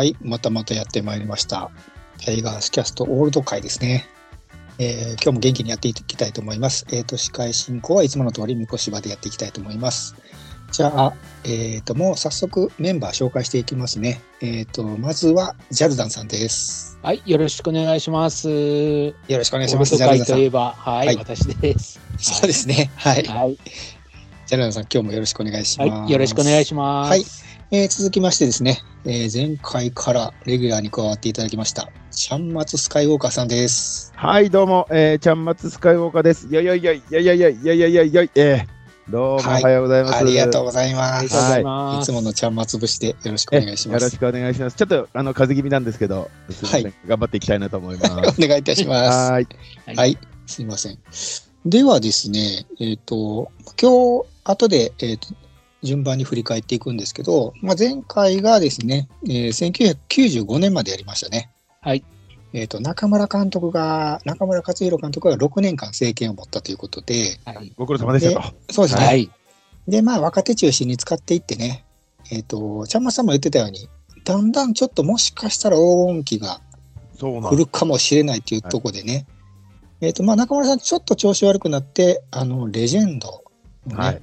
はい、またまたやってまいりました。タイガースキャストオールド会ですね。えー今日も元気にやっていきたいと思います。えっ、と、司会進行はいつもの通り、みこしばでやっていきたいと思います。じゃあ、えっ、と、もう早速メンバー紹介していきますね。えっ、と、まずは、ジャルダンさんです。はい、よろしくお願いします。よろしくお願いします。ジャルダンさん。といえば、はい、はい私です。そうですね。はい。はい、ジャルダンさん、今日もよろしくお願いします。はい、よろしくお願いします。はいえー続きましてですね、えー前回からレギュラーに加わっていただきました、ちゃんまつスカイウォーカーさんです。はい、どうも、えー、ちゃんまつスカイウォーカーです。よいよいよい、よいよいよい、よいよいよいよい、えー、どうもおはいはようございます。ありがとうございます。ありがとうござい。いつものちゃんまつ節でよろしくお願いします。よろしくお願いします。ちょっと、あの、風邪気味なんですけど、はい頑張っていきたいなと思います。お願いいたします。はーい。はいはい、すみません。ではですね、えっ、と、今日、後で、えっ、と、順番に振り返っていくんですけど、まあ、前回がですね、えー1995年までやりましたね。はい。えっ、と、中村監督が、中村克弘監督が6年間政権を持ったということで、はい。ご苦労様でしたと。そうですね。はい。で、まあ、若手中心に使っていってね、えっ、と、ちゃんまつさんも言ってたように、だんだんちょっともしかしたら黄金期がそうなん来るかもしれないっていうところでね、えっ、と、まあ、中村さん、ちょっと調子悪くなって、あの、レジェンドのね、はい。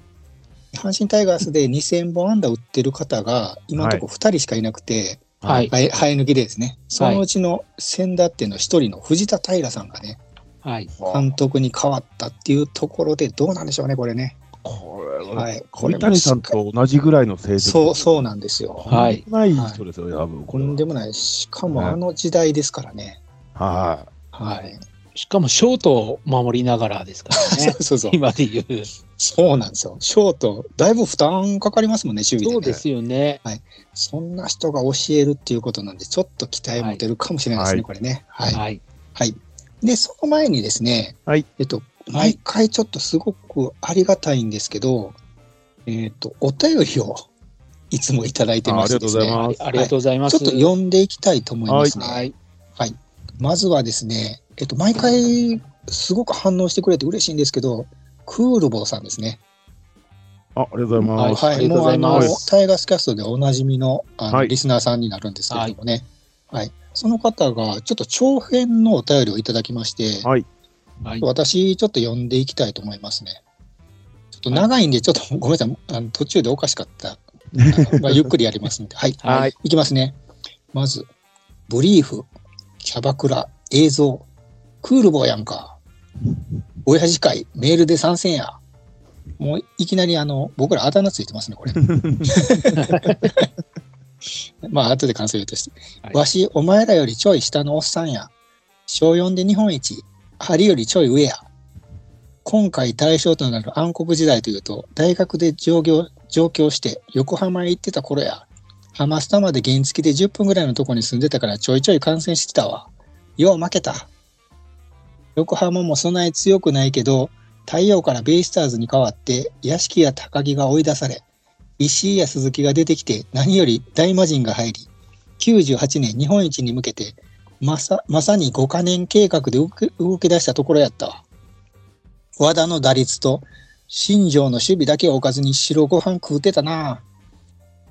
阪神タイガースで2000本安打打ってる方が、今のところ2人しかいなくて、はい。生え抜きでですね、そのうちの先だっていうのは1人の藤田平さんがね、はい。監督に変わったっていうところで、どうなんでしょうね、これね。これは、はい。こ鳥れも谷さんと同じぐらいの成績。そう、そうなんですよ。はいとんでもない人ですよ、多分。とんでもない。しかもあの時代ですからね。ははい。しかもショートを守りながらですからね。そうそう。今で言う。そうなんですよ。ショート、だいぶ負担かかりますもんね、守備で、ね。そうですよね。そんな人が教えるっていうことなんで、ちょっと期待持てるかもしれないですね、はいこれね。はい。はい。はい。で、その前にですね、はいえっと、毎回ちょっとすごくありがたいんですけど、えっと、お便りをいつもいただいてますね。あありがとうございますありがとうございます。ちょっと読んでいきたいと思いますね。はい。まずはですね、えっと、毎回すごく反応してくれて嬉しいんですけど、クールボーさんですね。い。あ、ありがとうございます。はい、もうあのタイガースキャストでおなじみのあの、はいリスナーさんになるんですけれどもね、はいその方がちょっと長編のお便りをいただきまして、はい。はい。私ちょっと読んでいきたいと思いますね。ちょっと長いんで、ちょっとごめんなさい、あの途中でおかしかった。まあ、ゆっくりやりますんで、はい、はいはい。いきますね。まず、ブリーフ、キャバクラ、映像、クールボーやんか。親父会、メールで参戦や。もういきなりあの、僕らあだ名ついてますね、これ。まあ、後で感想言うとして。はいわし、お前らよりちょい下のおっさんや。小4で日本一、針よりちょい上や。今回対象となる暗黒時代というと、大学で上京上京して横浜へ行ってた頃や。ハマスタまで原付で10分ぐらいのとこに住んでたからちょいちょい観戦してたわ。よう負けた。横浜もそない強くないけど、太陽からベイスターズに変わって、屋敷や高木が追い出され、石井や鈴木が出てきて、何より大魔神が入り、98年日本一に向けて、まさまさに5カ年計画で動き出したところやったわ。和田の打率と新庄の守備だけを置かずに白ご飯食うてたな。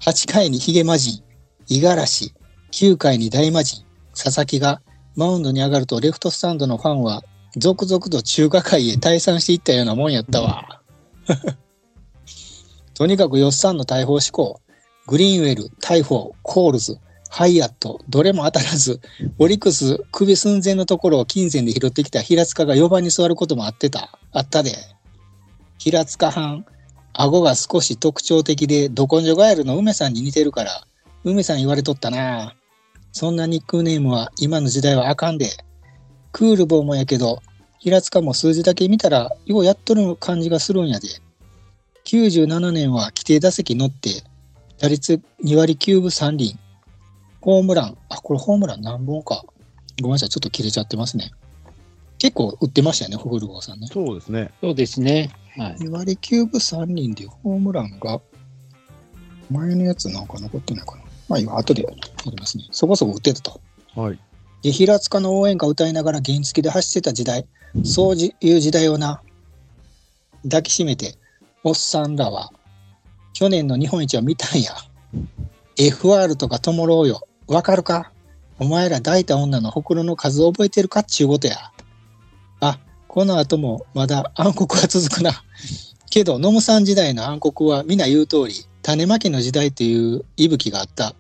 8回にヒゲ魔人、五十嵐、9回に大魔神、佐々木がマウンドに上がるとレフトスタンドのファンは続々と中華界へ退散していったようなもんやったわ。とにかくよっさんの大砲志向、グリーンウェル、大砲、コールズ、ハイアット、どれも当たらず、オリックスクビ寸前のところを金銭で拾ってきた平塚が4番に座ることもあってた。あったで。平塚はん、顎が少し特徴的で、ど根性ガエルの梅さんに似てるから、梅さん言われとったな。そんなニックネームは今の時代はあかんで。クールボーもやけど、平塚も数字だけ見たら、ようやっとる感じがするんやで。97年は規定打席乗って、打率2割9分3厘。ホームラン、あ、これホームラン何本か。ごめんなさい、ちょっと切れちゃってますね。結構打ってましたよね、フグルボーさんね。そうですね。そうですね。はい。2割9分3厘でホームランが、前のやつなんか残ってないかな。まあ今、後でやりますね。そこそこ打ってたと。はい。で、平塚の応援歌歌いながら原付で走ってた時代、そういう時代をな、抱きしめて、おっさんらは、去年の日本一は見たんや。FR とかともろうよ。わかるか？お前ら抱いた女のほくろの数を覚えてるか？っちゅうことや。あ、この後もまだ暗黒は続くな。けど、ノムさん時代の暗黒は皆言う通り、種まきの時代という息吹があった。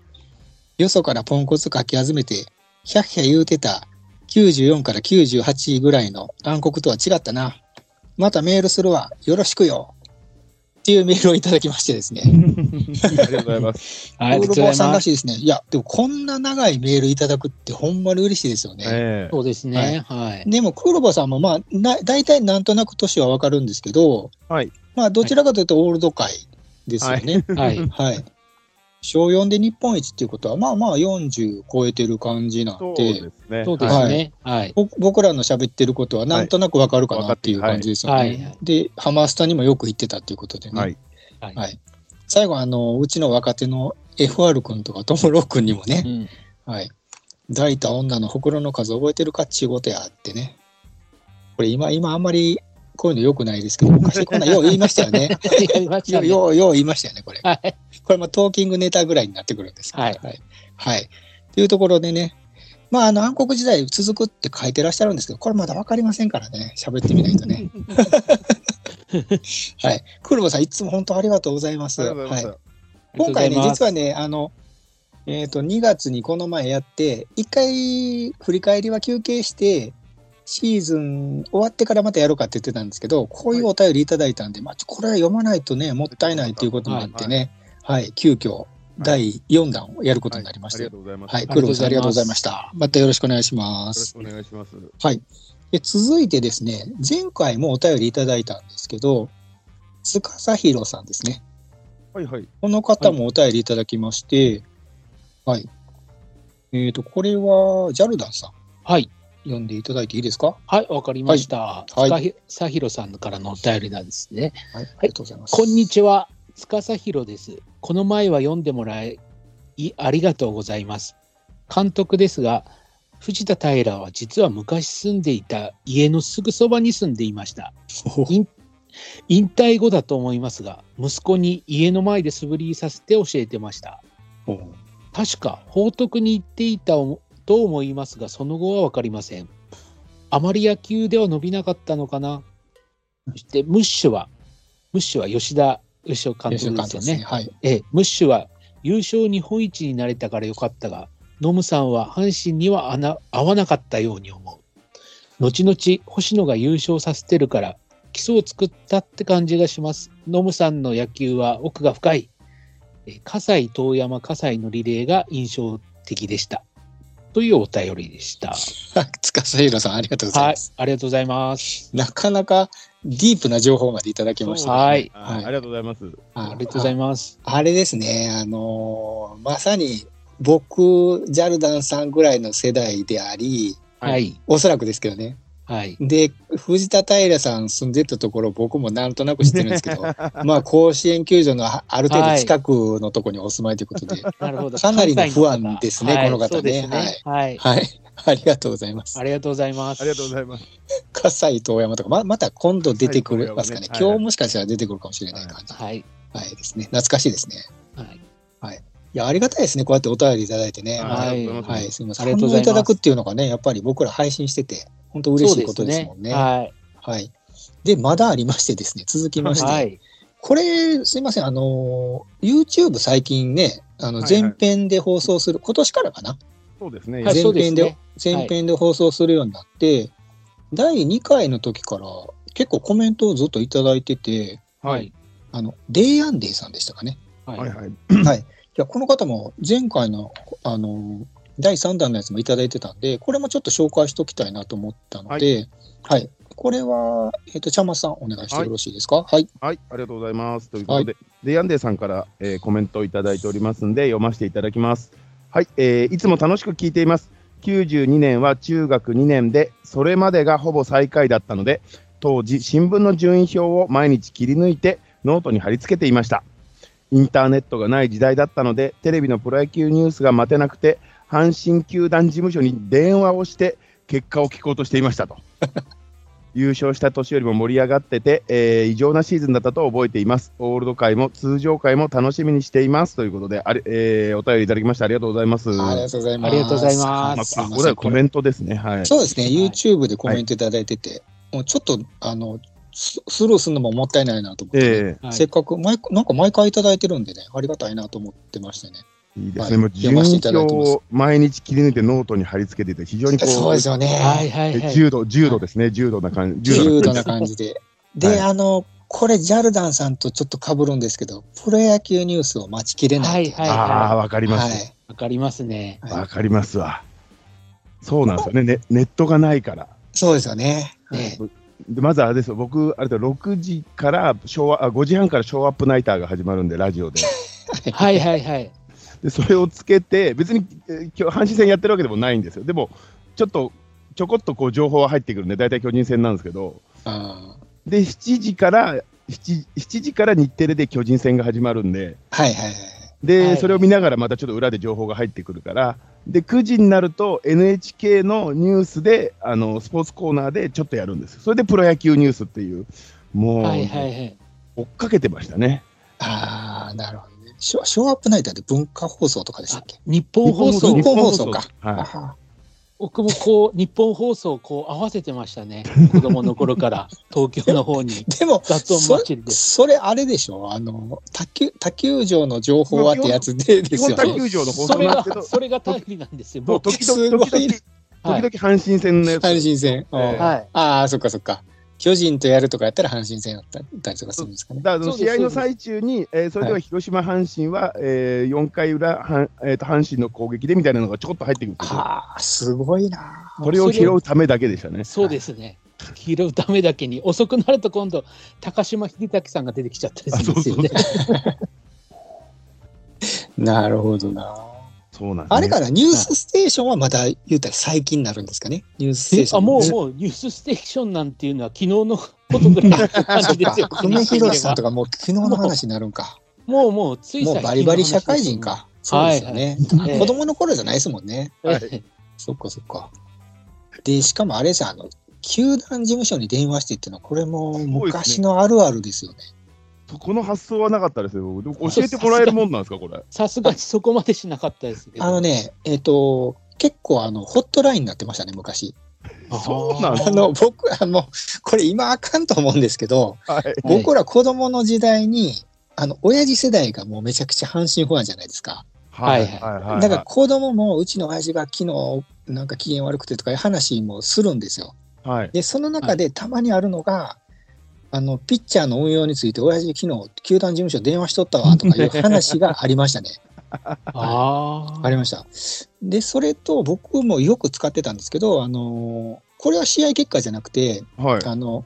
よそからポンコツかき集めて、ひゃっひゃ言うてた94から98ぐらいの暗黒とは違ったな。またメールするわ。よろしくよ。っていうメールをいただきましてですね。ありがとうございます。ありがとうござウールボーさん。らしいですね。いや、でもこんな長いメールいただくってほんまに嬉しいですよね。ええそうですね。はい。でも、クールボーさんもまあ、な大体なんとなく年はわかるんですけど、はい。まあ、どちらかというとオールド界ですよね。はい。はい。小4で日本一っていうことは、まあまあ40超えてる感じなんそうで、ですね。そうですね。はい。ぼ僕らの喋ってることはなんとなくわかるかなっていう感じですよね。はいはいで、ハマスタにもよく行ってたっていうことでね。はい。はい。はい最後、あの、うちの若手の FR 君とかトムロー君にもね、うんはい。抱いた女のほくろの数覚えてるかっちゅうことやってね。これ今、今あんまりこういうの良くないですけど、昔こんなんよう言いましたよね。やりましたね。ようようよう言いましたよね、これ。はい。これもトーキングネタぐらいになってくるんですけどはいはい。はい。というところでね、まあ、あの、暗黒時代続くって書いてらっしゃるんですけど、これまだわかりませんからね、喋ってみないとね。はい。クルボさん、いつも本当ありがとうございます。いまはいす。今回ね、実はね、ね、あの、えっ、と、2月にこの前やって、一回振り返りは休憩して、シーズン終わってからまたやろうかって言ってたんですけど、こういうお便りいただいたんで、まあ、これは読まないとね、もったいないということになってね、はい、急遽、第4弾をやることになりました。ありがとうございます。はい、よクルボさんありがとうございました。またよろしくお願いしまろすし。くお願いします。はい。で続いてですね、前回もお便りいただいたんですけど、司弘さんですね。はいはい。この方もお便りいただきまして、はい。えっ、と、これは、ジャルダンさん、はい。読んでいただいていいですか？はい、わかりました。はいさひろさんからのお便りなんですね。はい、ありがとうございます。こんにちは、司弘です。この前は読んでもらい、ありがとうございます。監督ですが、藤田平は実は昔住んでいた家のすぐそばに住んでいました。引引退後だと思いますが、息子に家の前で素振りさせて教えてました。お確か報徳に行っていたと思いますが、その後は分かりません。あまり野球では伸びなかったのかな。そして、ムッシュは、ムッシュは吉田義雄監吉督ですよねね。。はい。ええ、ムッシュは優勝日本一になれたからよかったが、ノムさんは阪神には合わなかったように思う。後々、星野が優勝させてるから、基礎を作ったって感じがします。ノムさんの野球は奥が深い。え葛西、遠山、葛西のリレーが印象的でした。というお便りでした。司弘さん、ありがとうございはいます。、ありがとうございます。なかなかディープな情報までいただきました、ね。はいあありがとうございます。あありがとうございます。あれですね、あのーまさに僕、ジャルダンさんぐらいの世代であり、はいはい。おそらくですけどね。はい。で、藤田平さん住んでたところ、僕もなんとなく知ってるんですけど、まあ、甲子園球場のあある程度近くのところにお住まいということで、なるほど。かなりの不安ですねはいこの方ね。はい。はい。ありがとうございますあ。りがとうございます。ありがとうございます。葛西遠山とか、ままた今度出てくれますかね。今日もしかしたら出てくるかもしれない感じ。はい。はいですね。懐かしいですね。はい。いや、ありがたいですね。こうやってお便りいただいてね。はいはいすすみません。ありがとうございます反応いただくっていうのがね、やっぱり僕ら配信してて、本当嬉しいことですもんね。はい。はい。で、まだありましてですね、続きまして、はい。これ、すいません、あのー、YouTube 最近ね、あの、はいはい前編で放送する、今年からかな？そうですね。前編で、前編で放送するようになって、第2回の時から結構コメントをずっといただいてて、はい。あの、デイアンデイさんでしたかね？はい。はいはい。はい。いや、この方も前回の、あの、第3弾のやつもいただいてたんで、これもちょっと紹介しておきたいなと思ったので、はい。これは、えっ、と、ちゃんまつさん、お願いしてよろしいですか？はい。はい、ありがとうございます。ということで、デイアンデーさんから、えーコメントをいただいておりますんで、読ませていただきます。はい、えーいつも楽しく聞いています。92年は中学2年で、それまでがほぼ最下位だったので、当時、新聞の順位表を毎日切り抜いて、ノートに貼り付けていました。インターネットがない時代だったので、テレビのプロ野球ニュースが待てなくて、阪神球団事務所に電話をして、結果を聞こうとしていましたと。優勝した年よりも盛り上がってて、えー異常なシーズンだったと覚えています。オールド回も通常回も楽しみにしていますということで、あれえーお便りいただきましてありがとうございます。ありがとうございます。ありがとうございますまあこれはコメントですね。はい。そうですね、はい YouTube でコメントいただいてて、もうちょっと、あの、ススルーするのももったいないなと思って、えはいせっかく毎、なんか毎回いただいてるんでね、ありがたいなと思ってましてね。えいいですね。ませていただいてます12票を毎日切り抜いてノートに貼り付けていて、非常にこう、そうですよね。はいはいはい。重度、重度ですね。重度な感じ。重度な感じで。で、はいあの、これ、ジャルダンさんとちょっと被るんですけど、プロ野球ニュースを待ちきれない。はいはいああ、はわかりい。ます。はいわかりますね。はいわかりますわ。そうなんですよね。ネネットがないから。そうですよね。ねでまずあれですよ、僕、あれだ、6時から昭和あ、5時半からショーアップナイターが始まるんで、ラジオで。はいはいはい。で、それをつけて、別に、えー今日阪神戦やってるわけでもないんですよ。でも、ちょっと、ちょこっとこう情報は入ってくるんで、大体巨人戦なんですけど、あで、7時から、7, 7時から日テレで巨人戦が始まるんで、ーはいはいはい。で、はいそれを見ながらまたちょっと裏で情報が入ってくるから、で、9時になると NHK のニュースで、あの、スポーツコーナーでちょっとやるんですよ。それでプロ野球ニュースっていう、もう、はいはいはい。追っかけてましたね。ああ、なるほどね。ショショーアップナイターで文化放送とかでしたっけ？日本放送日本放送か。はあ僕もこう日本放送をこう合わせてましたね 子供の頃から東京の方にー でも、それあれでしょ？あの、卓球、卓球場の情報はってやつでい。ですよね。卓球場の放それが送なんですけど、それが頼りなんですよもう僕時々、時々、阪神戦のやつ。阪神戦。ええはいああ、そっかそっか。巨人とやるとかやったら阪神戦やったりとかするんですかね。だから試合の最中に、えーそれでは広島、阪神は、えー、4回裏、えー、と阪神の攻撃でみたいなのがちょこっと入ってくるんですよ。はあ、すごいな。これを拾うためだけでしたね。そうですね拾うためだけに遅くなると今度高島秀樹さんが出てきちゃったりするんですよね なるほどな。そうなんね。あれからニュースステーションはまた言うたら最近になるんですかね。ニュースステーション。あもうもうニュースステーションなんていうのは昨日のことぐらいの感そっかじで すよ。久米宏さんとかもう昨日の話になるんか。もうもうついもうバリバリ社会人か。そうですよね。はいはい子供の頃じゃないですもんね。はいええそっかそっか。で、しかもあれじゃん、あの、球団事務所に電話してっていうのは、これも昔のあるあるですよね。この発想はなかったですよ。でも教えてもらえるもんなんですか、これ？さすがにそこまでしなかったですけど。あのね、えっ、と、結構あの、ホットラインになってましたね、昔。そうなんだあの、僕はもう、これ今あかんと思うんですけど、はい。はい僕ら子供の時代に、あの、親父世代がもうめちゃくちゃ阪神ファンじゃないですか。はいはいだから子供もうちの親父が昨日なんか機嫌悪くてとかいう話もするんですよ。はい。で、その中でたまにあるのが、あの、ピッチャーの運用について、親父昨日、球団事務所電話しとったわとかいう 話がありましたね。ああ。ありました。で、それと僕もよく使ってたんですけど、あのこれは試合結果じゃなくて、はい。あの、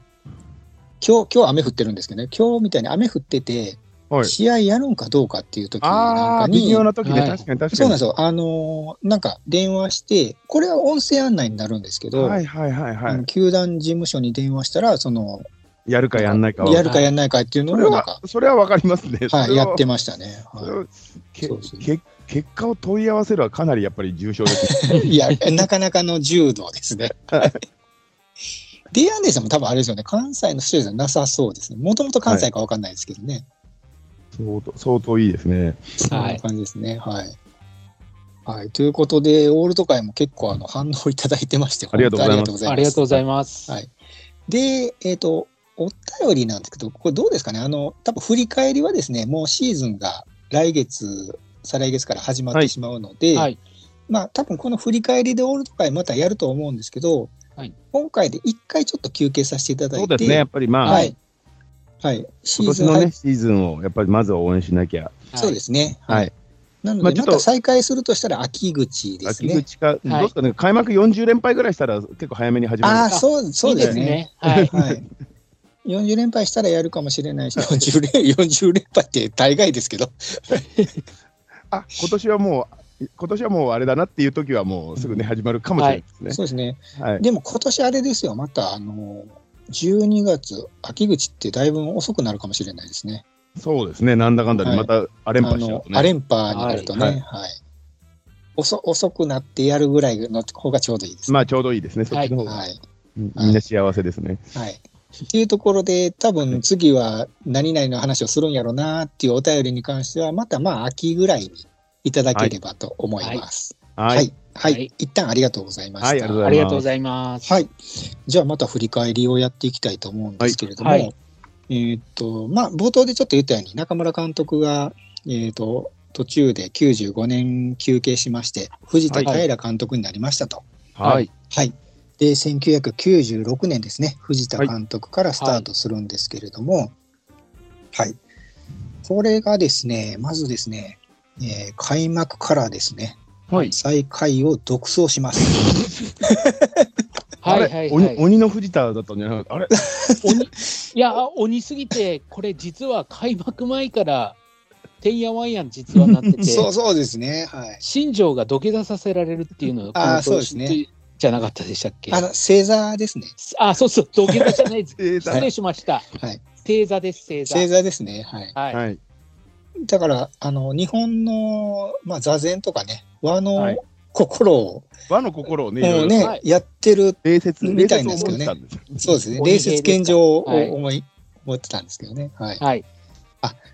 今日、今日雨降ってるんですけどね、今日みたいに雨降ってて、はい。試合やるんかどうかっていう時なんああ、かに、微妙な時で、はい確かに確かに。そうなんですよ。あのーなんか電話して、これは音声案内になるんですけど、はいはいはいはい。球団事務所に電話したら、その、やるかやんないかは。やるかやんないかっていうのをなんかは、、それはわかりますね。そはい、やってましたね。はそれはけそうそうけ結果を問い合わせるはかなりやっぱり重症ですね。い。いや、なかなかの重度ですね。ディアンデーさんも多分あれですよね、関西の人じゃなさそうですね。もともと関西かわかんないですけどね。相当相当いいですね。そんな感じですね。はい。はい。ということで、オールド会も結構あの反応いただいてまして、ありがとうございますありがとうございます。はいで、えっ、と、お便りなんですけど、これどうですかね？あの、多分振り返りはですね、もうシーズンが来月、再来月から始まってしまうので、はい。まあ多分この振り返りでオールド会またやると思うんですけど、はい今回で一回ちょっと休憩させていただいて、そうですね、やっぱりまあ、はい。はい。シ今ーズンのね、シーズンをやっぱりまずは応援しなきゃ。そうですね。ははいい。なので、また再開するとしたら秋口ですね。秋口か、どうですかね、開幕40連敗ぐらいしたら結構早めに始まる。ああ、そう、そうですね。はい。はい。40連敗したらやるかもしれないし、40連 ,40 連敗って大概ですけど、あ今年はもう、今年はもうあれだなっていう時はもうすぐね、始まるかもしれないですね。そうですね。はい。でも今年あれですよ、また、あの、12月、秋口ってだいぶ遅くなるかもしれないですね。そうですね、なんだかんだでまたア連あの覇しちゃうと、ね。アレンパになるとね、ははいい。遅遅くなってやるぐらいの方がちょうどいいですね。まあちょうどいいですね、そっちの方が。はい。みみんな幸せですね。はい。っていうところで、多分次は何々の話をするんやろうなっていうお便りに関しては、またまあ秋ぐらいにいただければと思います。は。はいい。はい。はい一旦ありがとうございました。はいありがとうございますありがとうございます。はい。じゃあまた振り返りをやっていきたいと思うんですけれども、はいはいえーっと、まあ、冒頭でちょっと言ったように、中村監督が、えーっと、途中で95年休憩しまして、藤田平監督になりましたと。はい。はい。で、1996年ですね、藤田監督からスタートするんですけれども、はい。これがですね、まずですね、えー開幕からですね、はい。最下位を独走します。あれはいはいは鬼い。鬼の藤田だったんじゃなかった？あれ？鬼いや、鬼すぎて、これ実は開幕前から、てんやわんやん実はなってて、そうそうですね、はい。新庄が土下座させられるっていうのが、あーこのそうですね年じゃなかったでしたっけ？あの、星座ですね。あ、そうそう、土下座じゃないです。えー失礼しました。はい。正座です、正座。星座ですね。はい。はい。はい。だから、あの、日本の、まあ、座禅とかね、和はのい心を、和の心をね、いもうね、はいやってる、礼節、みたいなんですけどね。そうですね、鬼礼節献上をはい思い、思ってたんですけどね。はい。はい。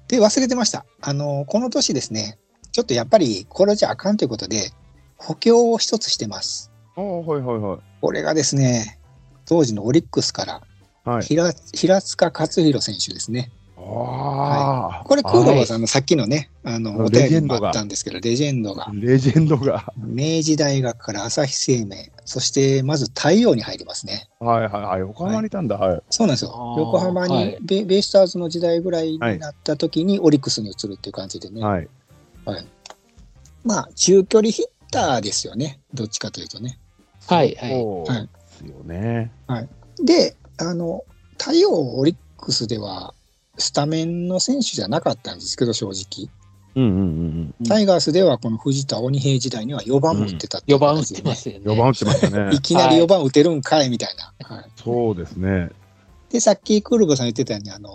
で、忘れてました。あの、この年ですね、ちょっとやっぱり、これじゃあかんということで、補強を一つしてます。はいはいはい。これがですね、当時のオリックスから、はい。平平塚勝弘選手ですね。ああ、これ、クーロバさんのさっきのね、あの、お便りにもあったんですけど、レジェンドが、レジェンドが。明治大学から朝日生命、そしてまず太陽に入りますね。はいはいはい。横浜にいたんだ。はい。そうなんですよ横浜にはいベ,、ベイスターズの時代ぐらいになった時にオリックスに移るっていう感じでね。はい。まあ、中距離ヒッターですよね。どっちかというとね。はいはいですよね。で、あの、太陽オリックスでは、スタメンの選手じゃなかったんですけど、正直。うんうんうんうんタイガースではこの藤田鬼平時代には4番も打ってたってい4う番打ってますよね。うん。4番打ってましたね い。きなり4番打てるんかいみたいな。はい、そうですね。で、さっきクールボさん言ってたように、あの、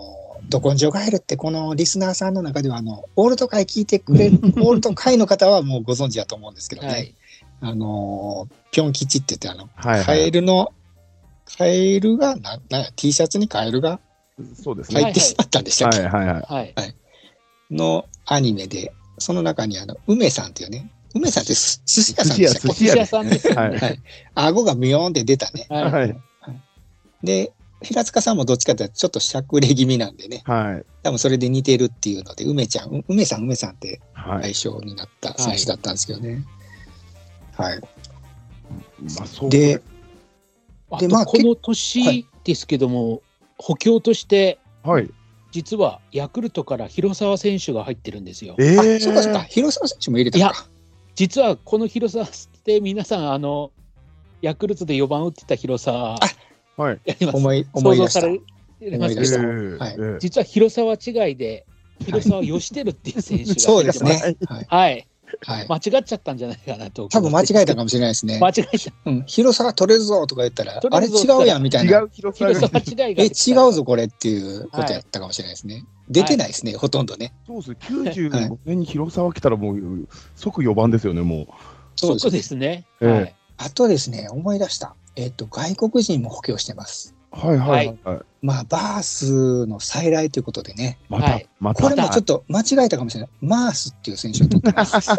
ど根性ガエルってこのリスナーさんの中では、あの、オールド会聞いてくれる、オールド会の方はもうご存知だと思うんですけどね。はい。あの、ぴょん吉って言って、あの、はい、カはい。エルの、カエルが、な、な、T シャツにカエルがそうですね。入ってしまったんでしたっけ、はいはいはい。はい。のアニメで、その中にあの、梅さんっていうね、梅さんってす寿司屋さん寿司屋、でしたっけ寿司屋さんですよね。はい。顎がミヨーンって出たね。はい。はい。で、平塚さんもどっちかというとちょっとしゃくれ気味なんでね、はい。多分それで似てるっていうので、梅ちゃん、う梅さん、梅さんってはい。愛称になった選手だったんですけどね。はい。まあ、そうで、あでまあとこの年ですけども、補強として、はい。実はヤクルトから広沢選手が入ってるんですよ。えあ、えそうかそうか、広沢選手も入れたのか。実はこの広沢って皆さん、あの、ヤクルトで4番打ってた広沢、あはい。やります思い、思い出した。想像されますけど、はいええ実は広沢違いで、広沢義輝っていう選手がそうですね入ってま。はい。はい。はい。間違っちゃったんじゃないかなと。多分間違えたかもしれないですね間。違えた。うん。広さが取れるぞとか言ったら、あれ違うやんみたい違な。う広さ広が。沢違いが。え、違うぞこれっていうことやったかもしれないですね。出てないですね、ほとんどね。そうですね。95年に広沢来たらもう即4番ですよね、もそうですね。ええはい。あとですね、思い出した。えっ、と、外国人も補強してます。う。はいはいはい。まあ、バースの再来ということでね。またはい、また。これもちょっと間違えたかもしれない。マースっていう選手を取ってます。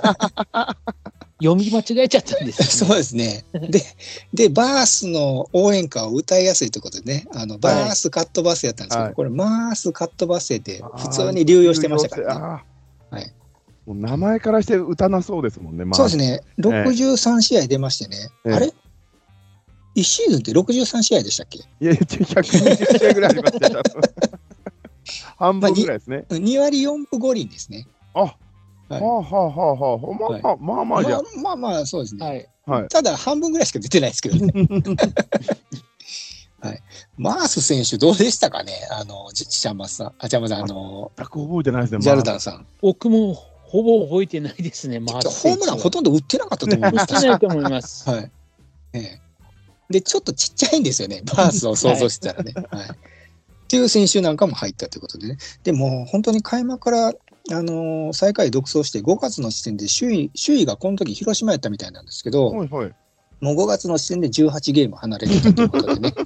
読み間違えちゃったんです、そうですね。で、で、バースの応援歌を歌いやすいということでね、あの、バースカットバスやったんですけど、はいこれ、マースカットバスで普通に流用してましたからね。ね。はいもう名前からして打たなそうですもんね。まあそうですね。63試合出ましてね。ええあれ？?1 シーズンって63試合でしたっけ？いやいや、120試合ぐらいありましたよ。多分半分ぐらいですね。?2 割4分5厘ですね。あ、ははいあはあはあはあ。まあまあまあまあじゃまあまあまあ、そうですね。はい。あ。はい。ただ、半分ぐらいしか出てないですけどね。はい。マース選手どうでしたかね？あの、ちちゃんまさん、あ、ちゃんまさん、あの、全く覚えてないですね。ジャルダンさん。僕もほぼ覚えてないですね、マースホームランほとんど打ってなかったと思いま打す。ってないと思います。はい。ええ。で、ちょっとちっちゃいんですよね。バースを想像してたらね。はい。っていう選手なんかも入ったということでね。でも、本当に開幕から、あのー最下位独走して5月の時点で首位、首位がこの時広島やったみたいなんですけど、はいはい。もう5月の時点で18ゲーム離れてたということでね。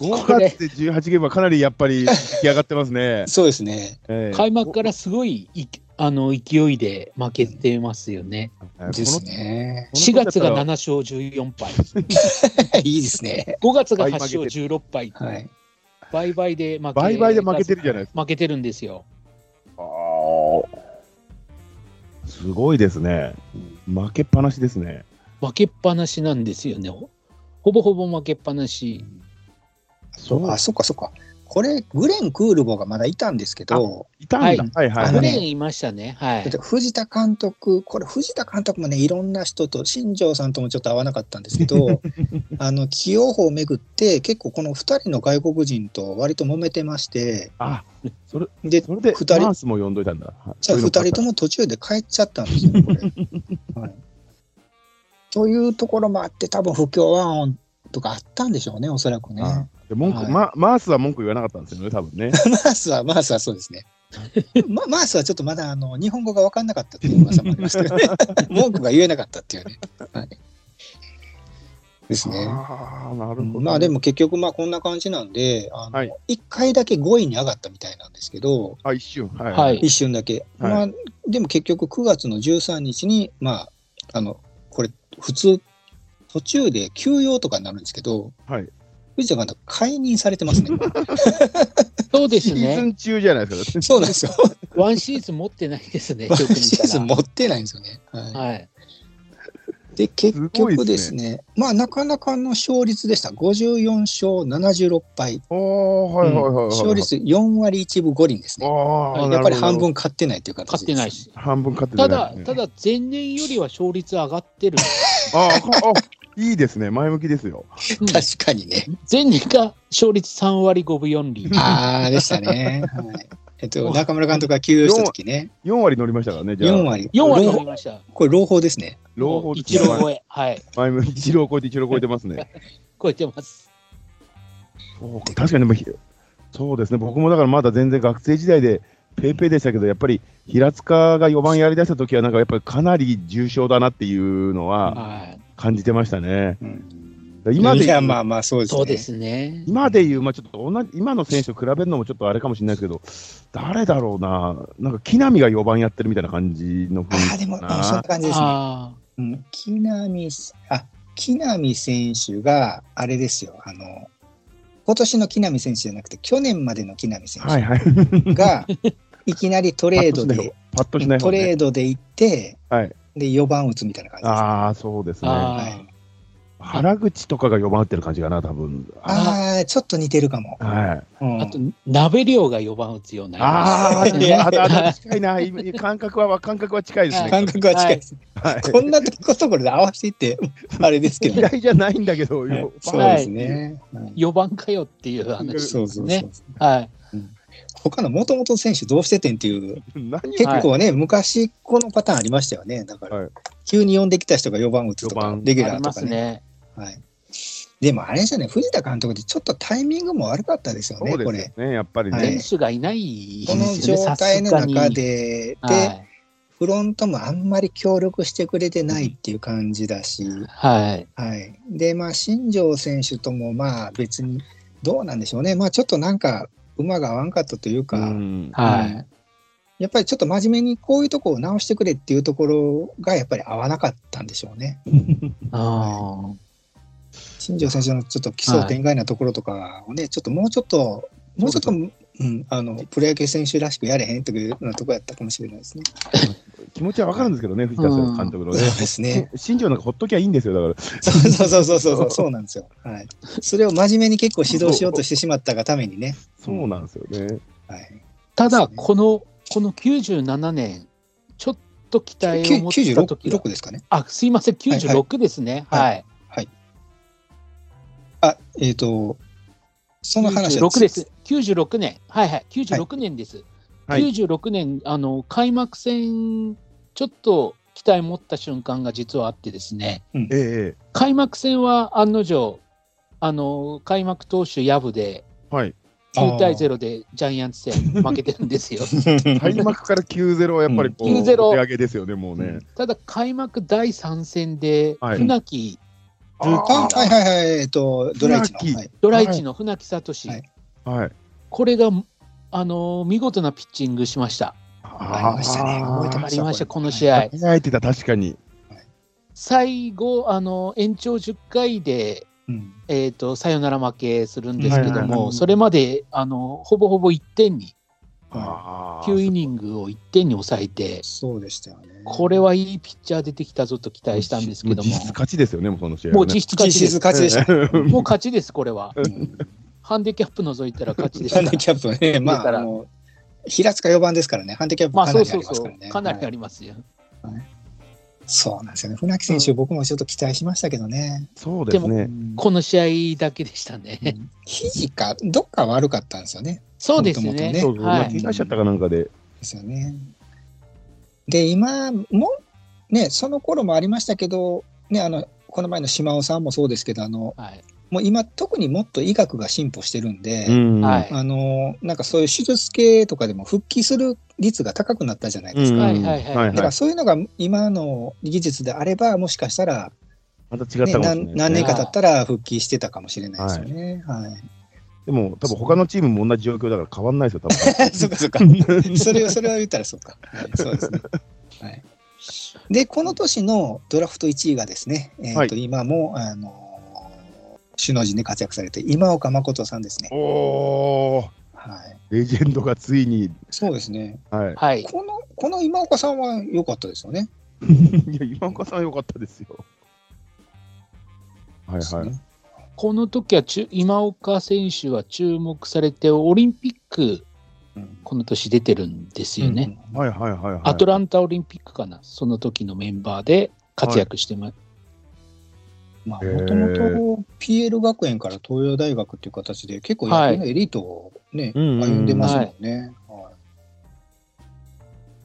5月で18ゲームはかなりやっぱり出来上がってますね。そうですね。ええ開幕からすごいいあの勢いで負けてますよね。ですね。4月が7勝14敗、いいですね。5月が8倍負け勝て16敗と、はい。倍々で負け倍々で負けてるじゃないです負けてるんですよ。あーすごいですね。負けっぱなしですね。負けっぱなしなんですよね。ほほぼほぼ負けっぱなし。そうあ、そっかそっか。これ、グレン・クールボがまだいたんですけど、いたんだ。はいはいはいあのね去年いましたね。はい。藤田監督、これ、藤田監督もね、いろんな人と、新庄さんともちょっと合わなかったんですけど、あの起用法をめぐって、結構この2人の外国人と割と揉めてまして、あ、それ、で、それで、二人マースも呼んどいたんだ。じゃあ2人とも。も途中で帰っちゃったんですよね、これ。はい、というところもあって、多分不協和音とかあったんでしょうね、おそらくね。あで文句、はいま、マースは文句言わなかったんですよね、多分ね。マースは、マースはそうですね。ま、マースはちょっとまだあの日本語が分かんなかったっていう噂もありますけどね。文句が言えなかったっていうね。はい、ですね。ああ、なるほど。まあでも結局まあこんな感じなんで、あのはい1回だけ5位に上がったみたいなんですけど、あ、一瞬。はい。はい一瞬だけ。はいまあでも結局9月の13日に、まあ、あの、これ普通、途中で休養とかになるんですけど、はい。藤田監督解任されてますね。そうですシーズね。ン中じゃないですか。そうなんですよ。ワンシーズン持ってないですね。シ特にーズン持ってないんですよね。はいはい。で、結局でですすね、まあ、なかなかの勝率でした。54勝76敗。おー、はいはいはいはい。勝率4割1分5厘ですね。ああ、やっぱり半。分勝ってないという形勝ってないし。半分勝ってただないです、ねただ前年よりは勝率上がってる。あーかあ、いいですね。前向きですよ。うん確かにね。前年が勝率3割5分4厘。ああ、でしたね。はい。えっと、中村監督が休養した時ね、4割乗りましたからね、じゃあ。4割。4割朗乗りました。これ、朗報ですね。朗報一郎超え。はい。前向き一郎を超えて一郎を超えてますね。超えてます。そうか確かにでもひ、そうですね、僕もだからまだ全然学生時代でペイペイでしたけど、やっぱり平塚が4番やりだした時は、なんかやっぱりかなり重症だなっていうのははい。感じてましたね。うん今で言ういや、まあまあ、そうですね。そうですね。今でいう、まあ、ちょっと同じ今の選手と比べるのもちょっとあれかもしれないですけど、誰だろうな、なんか木浪が4番やってるみたいな感じの雰囲気ああ、でも、そんなな。感じですね。あうん、木浪し、あ、木浪選手が、あれですよ、あの、今年の木浪選手じゃなくて、去年までの木浪選はいはい。手が、いきなりトレードで、パッとしない方トレね。ードで行って、はい。で、4番打つみたいな感じです、ね。ああ、そうですね。あはい原口とかが4番打ってる感じかな、多分。ああ、ちょっと似てるかも。はい。うんあ。あと、鍋量が4番打つようになああ、いやあとあと近いな、今感覚は、感覚は近いですね。感覚は近いです。はいこんなところで合わせていって、あれですけど、嫌いじゃないんだけど、はいよそうですね。はい4番かよっていう話ですそうそうそうね。。はい。他のもともと選手どうしててんっていう、何結構ね、昔このパターンありましたよね。だから、はい急に呼んできた人が4番打つと4か番、レギュありますラーとかね。ね。はい。でもあれですよね、藤田監督ってちょっとタイミングも悪かったですよね、これ。ね、やっぱりはいね選。手がいないこの状態の中で、はで、い。フロントもあんまり協力してくれてないっていう感じだし、はい。はい。で、まあ、新庄選手ともまあ別にどうなんでしょうね。まあちょっとなんか馬が合わんかったというか、うんはい。やっぱりちょっと真面目にこういうとこを直してくれっていうところがやっぱり合わなかったんでしょうね。ああ。新庄選手のちょっと奇想天外なところとかをね、ちょっともうちょっと、もうちょっと、うん、あの、プロ野球選手らしくやれへんというようなところやったかもしれないですね。気持ちはわかるんですけどね、藤田監督のね。そうですね。新庄なんかほっときゃいいんですよ、だかそうそうそうそうそう、そうなんですよ。はい。それを真面目に結構指導しようとしてしまったがためにね。ら。そうなんですよね。はい。ただ、この、この97年、ちょっと期待を持った時が96ですかね。あ、すいません、96ですね。ははい。あ、えっ、と、その話は96です。96年。はいはい。96年です。はい。96年、あの、開幕戦、ちょっと期待持った瞬間が実はあってですね、ええ、開幕戦は案の定、あの、開幕投手、ヤブで、ええはい。9対0でジャイアンツ戦負けてるんですよ。開幕から9-0はやっぱりこう、うん。9-0手上げですよね、もうね。ただ開幕第3戦ではい。船木、ああ、はいはいはい、えっと、ドライチの。ドライチの船木聡、はい。はい。これが、あのー見事なピッチングしました。ありましたね覚えてあました、この合。試合。考えてた、確かに。最後、あの延長10回で、うんえー、とサヨナラ負けするんですけども、はいそれまであのほぼほぼ1点に、あー9イニングを1点に抑えて、そうでしたよね。これはいいピッチャー出てきたぞと期待したんですけどもう実、質勝ちですよね、もうその試合はね。もう実質勝ちです。もう勝ちです、これは。うんハンディキャップ除いたら勝ちですハンディキャップね、まあ、あの平塚4番ですからね、ハンディキャップまあかなそうそうそうりありますからね。、かなりあはいりますよ。そうなんですよね。船木選手、僕もちょっと期待しましたけどね。そうですね。この試合だけでしたね。うん肘か、どっか悪かったんですよね。そうですね。もともとねそうそう、はい怪我しちゃったかなんかで。ですよね。で、今も、ね、その頃もありましたけど、ね、あの、この前の島尾さんもそうですけど、あの、はい。もう今、特にもっと医学が進歩してるんで、うんはいあの、なんかそういう手術系とかでも復帰する率が高くなったじゃないですか。うんはいはいはいだからそういうのが今の技術であれば、もしかしたら、また違。何何年か経ったら復帰してたかもしれないですよね。はい。でも、多分他のチームも同じ状況だから変わんないですよ、多分。そうかそうか。それを、それを言ったらそうか。はい、そうですね。はい。で、この年のドラフト1位がですね、えっ、と、は今も、あのー首脳陣で活躍されて、今岡誠さんですね。おー、はい。レジェンドがついに、そうですね。はい。はい。この、この今岡さんは良かったですよね。いや、今岡さん良かったですよ。はいはい。この時はちゅ今岡選手は注目されて、オリンピック、うんこの年出てるんですよね。うんはいはいはいはい。アトランタオリンピックかな、その時のメンバーで活躍してます。まあ、へーもともと PL 学園から東洋大学っていう形で、結構野球のエリートをね、うんうんうん歩んでますもんね。は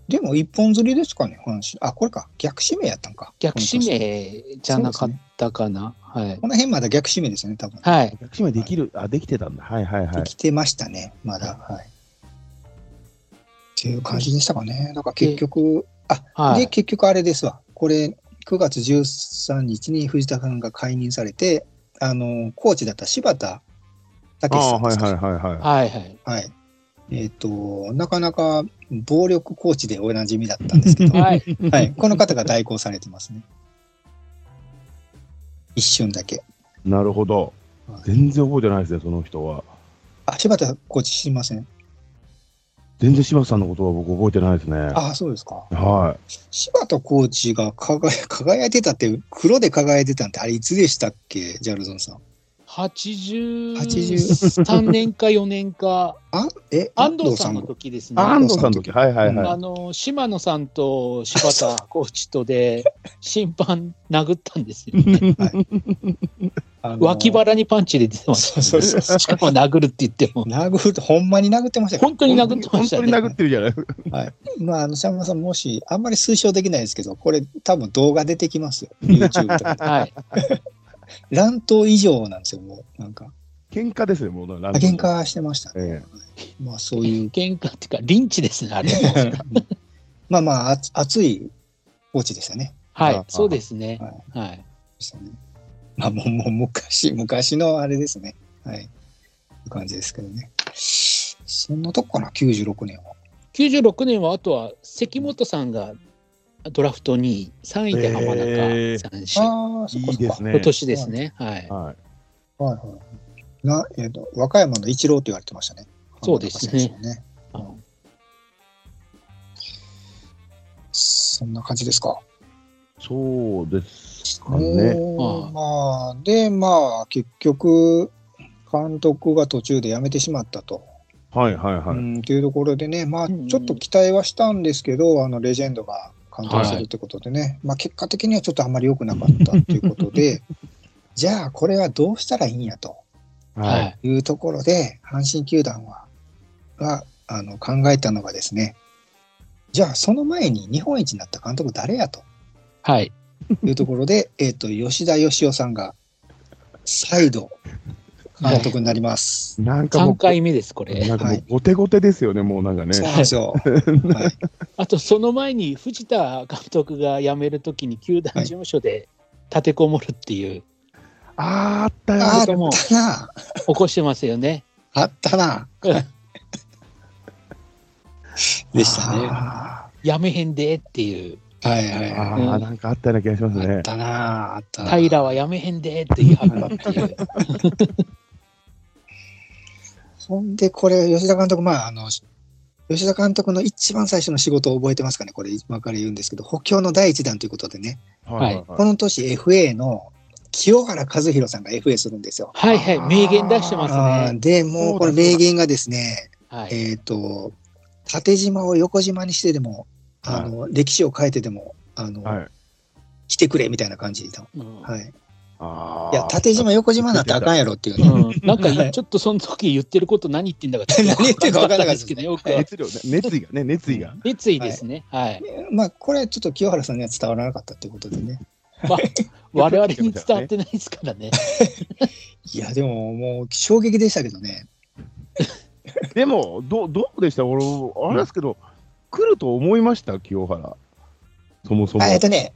い、でも、一本釣りですかね、阪神。あ、これか、逆指名やったんか。逆指名じゃなかったかな。はい。この辺まだ逆指名ですよね、多分。はい。逆指名できる、あ、できてたんだ。はいはいはいで。きてましたね、まだ。はい。っていう感じでしたかね。だから結局、あ、で、はい。結局あれですわ。これ、9月13日に藤田さんが解任されて、あの、コーチだった柴田あ武さあ、はいんですかはいはいはい。はいはい。はい。えっ、と、なかなか暴力コーチでおなじみだったんですけど、ははい。い。この方が代行されてますね。一瞬だけ。なるほどはい。全然覚えてないですね、その人は。あ、柴田コーチ知りません。全然柴田さんのことは僕覚えてないですね。あ、そうですか。は柴田コーチが輝輝いてたって、黒で輝いてたんって、あれいつでしたっけ、ジャルゾンさん。83年か4年か、あ、え、安藤さんのが時ですい。ね。安藤さんの時、はいはいあはの島野さんと柴田コーチとで 審判殴ったんですよ、ね。あの脇腹にパンチで出てました、そうそうそうしかも殴るって言っても。殴るほんまに殴ってましたよ本当にい。殴ってましたね。本当に殴ってるじゃない。まあ、あの、シャンマさん、もし、あんまり推奨できないですけど、これ、多分動画出てきますよ。YouTube とかで。はい。乱闘以上なんですよ、もう。なんか。喧嘩ですよ、もう。あ喧嘩してましたね。えまあ、そういう。喧嘩っていうか、リンチですね、あれ。まあまあ、熱いコーチでしたね。はい、そうですねは。はい。でしたねまあ、もう、もう昔、昔のあれですね。はい。いう感じですけどね。そんなとこかな、96年は。96年は、あとは関本さんがドラフト2位、3位で浜へー中選手。ああ、そっかそっかいいですね今年ですね。はいえ。。はい。はいはい。な、えっ、と、和歌山の一郎って言われてましたね。そうですね浜中選手もねそんな感じですか？そうですかね。おーまあ、で、まあ、結局、監督が途中で辞めてしまったと。はいはいはい。うん、というところでね、まあ、ちょっと期待はしたんですけど、あの、レジェンドが監督するってことでね、まあ、結果的にはちょっとあんまり良くなかったっていうことで、じゃあ、これはどうしたらいいんやとははい。い。いうところで、阪神球団は、が、あの、考えたのがですね、じゃあ、その前に日本一になった監督誰やとはい。いうところで、えっと、吉田義雄さんが再度監督になります。3なんかもう、回目です、これ。なんかもう、ゴテゴテですよね、もうなんかね。そうなんですよ。はい、あと、その前に藤田監督が辞めるときに球団事務所で立てこもるっていう、あーあったよ。あったな。起こしてますよね。あったな。でしたね。あ辞めへんでっていう、はいはいーはあー、なんかあったような気がしますい。あねっ。たな。あったな。平は辞めへんでって言い張ったっていう。ほんで、これ、吉田監督、まあ、あの、吉田監督の一番最初の仕事を覚えてますかね、これ、今から言うんですけど、補強の第一弾ということでね、はいこの年 FA の清原和博さんが FA するんですよ。はいはい、名言出してますね。あーで、もうこの名言がですね、はい。えっ、と、縦島を横島にしてでも、あの、歴史を変えてでも、あの、はい。来てくれみたいな感じだ。うんはい。あいや、縦島、横島になったらあかんやろっていうね。うん なんかちょっとその時言ってること何言ってんだか 何言ってるか分からなかったですけど、よくは熱量ね、熱意がね、熱意が。熱意ですね。はい。まあ、これちょっと清原さんには伝わらなかったっていうことでね。まあ、我々に伝わってないですからね。いや、でももう衝撃でしたけどね。でも、どうどうでした？俺、あれですけど、来ると思いました、清原。そもそも。あえっとね、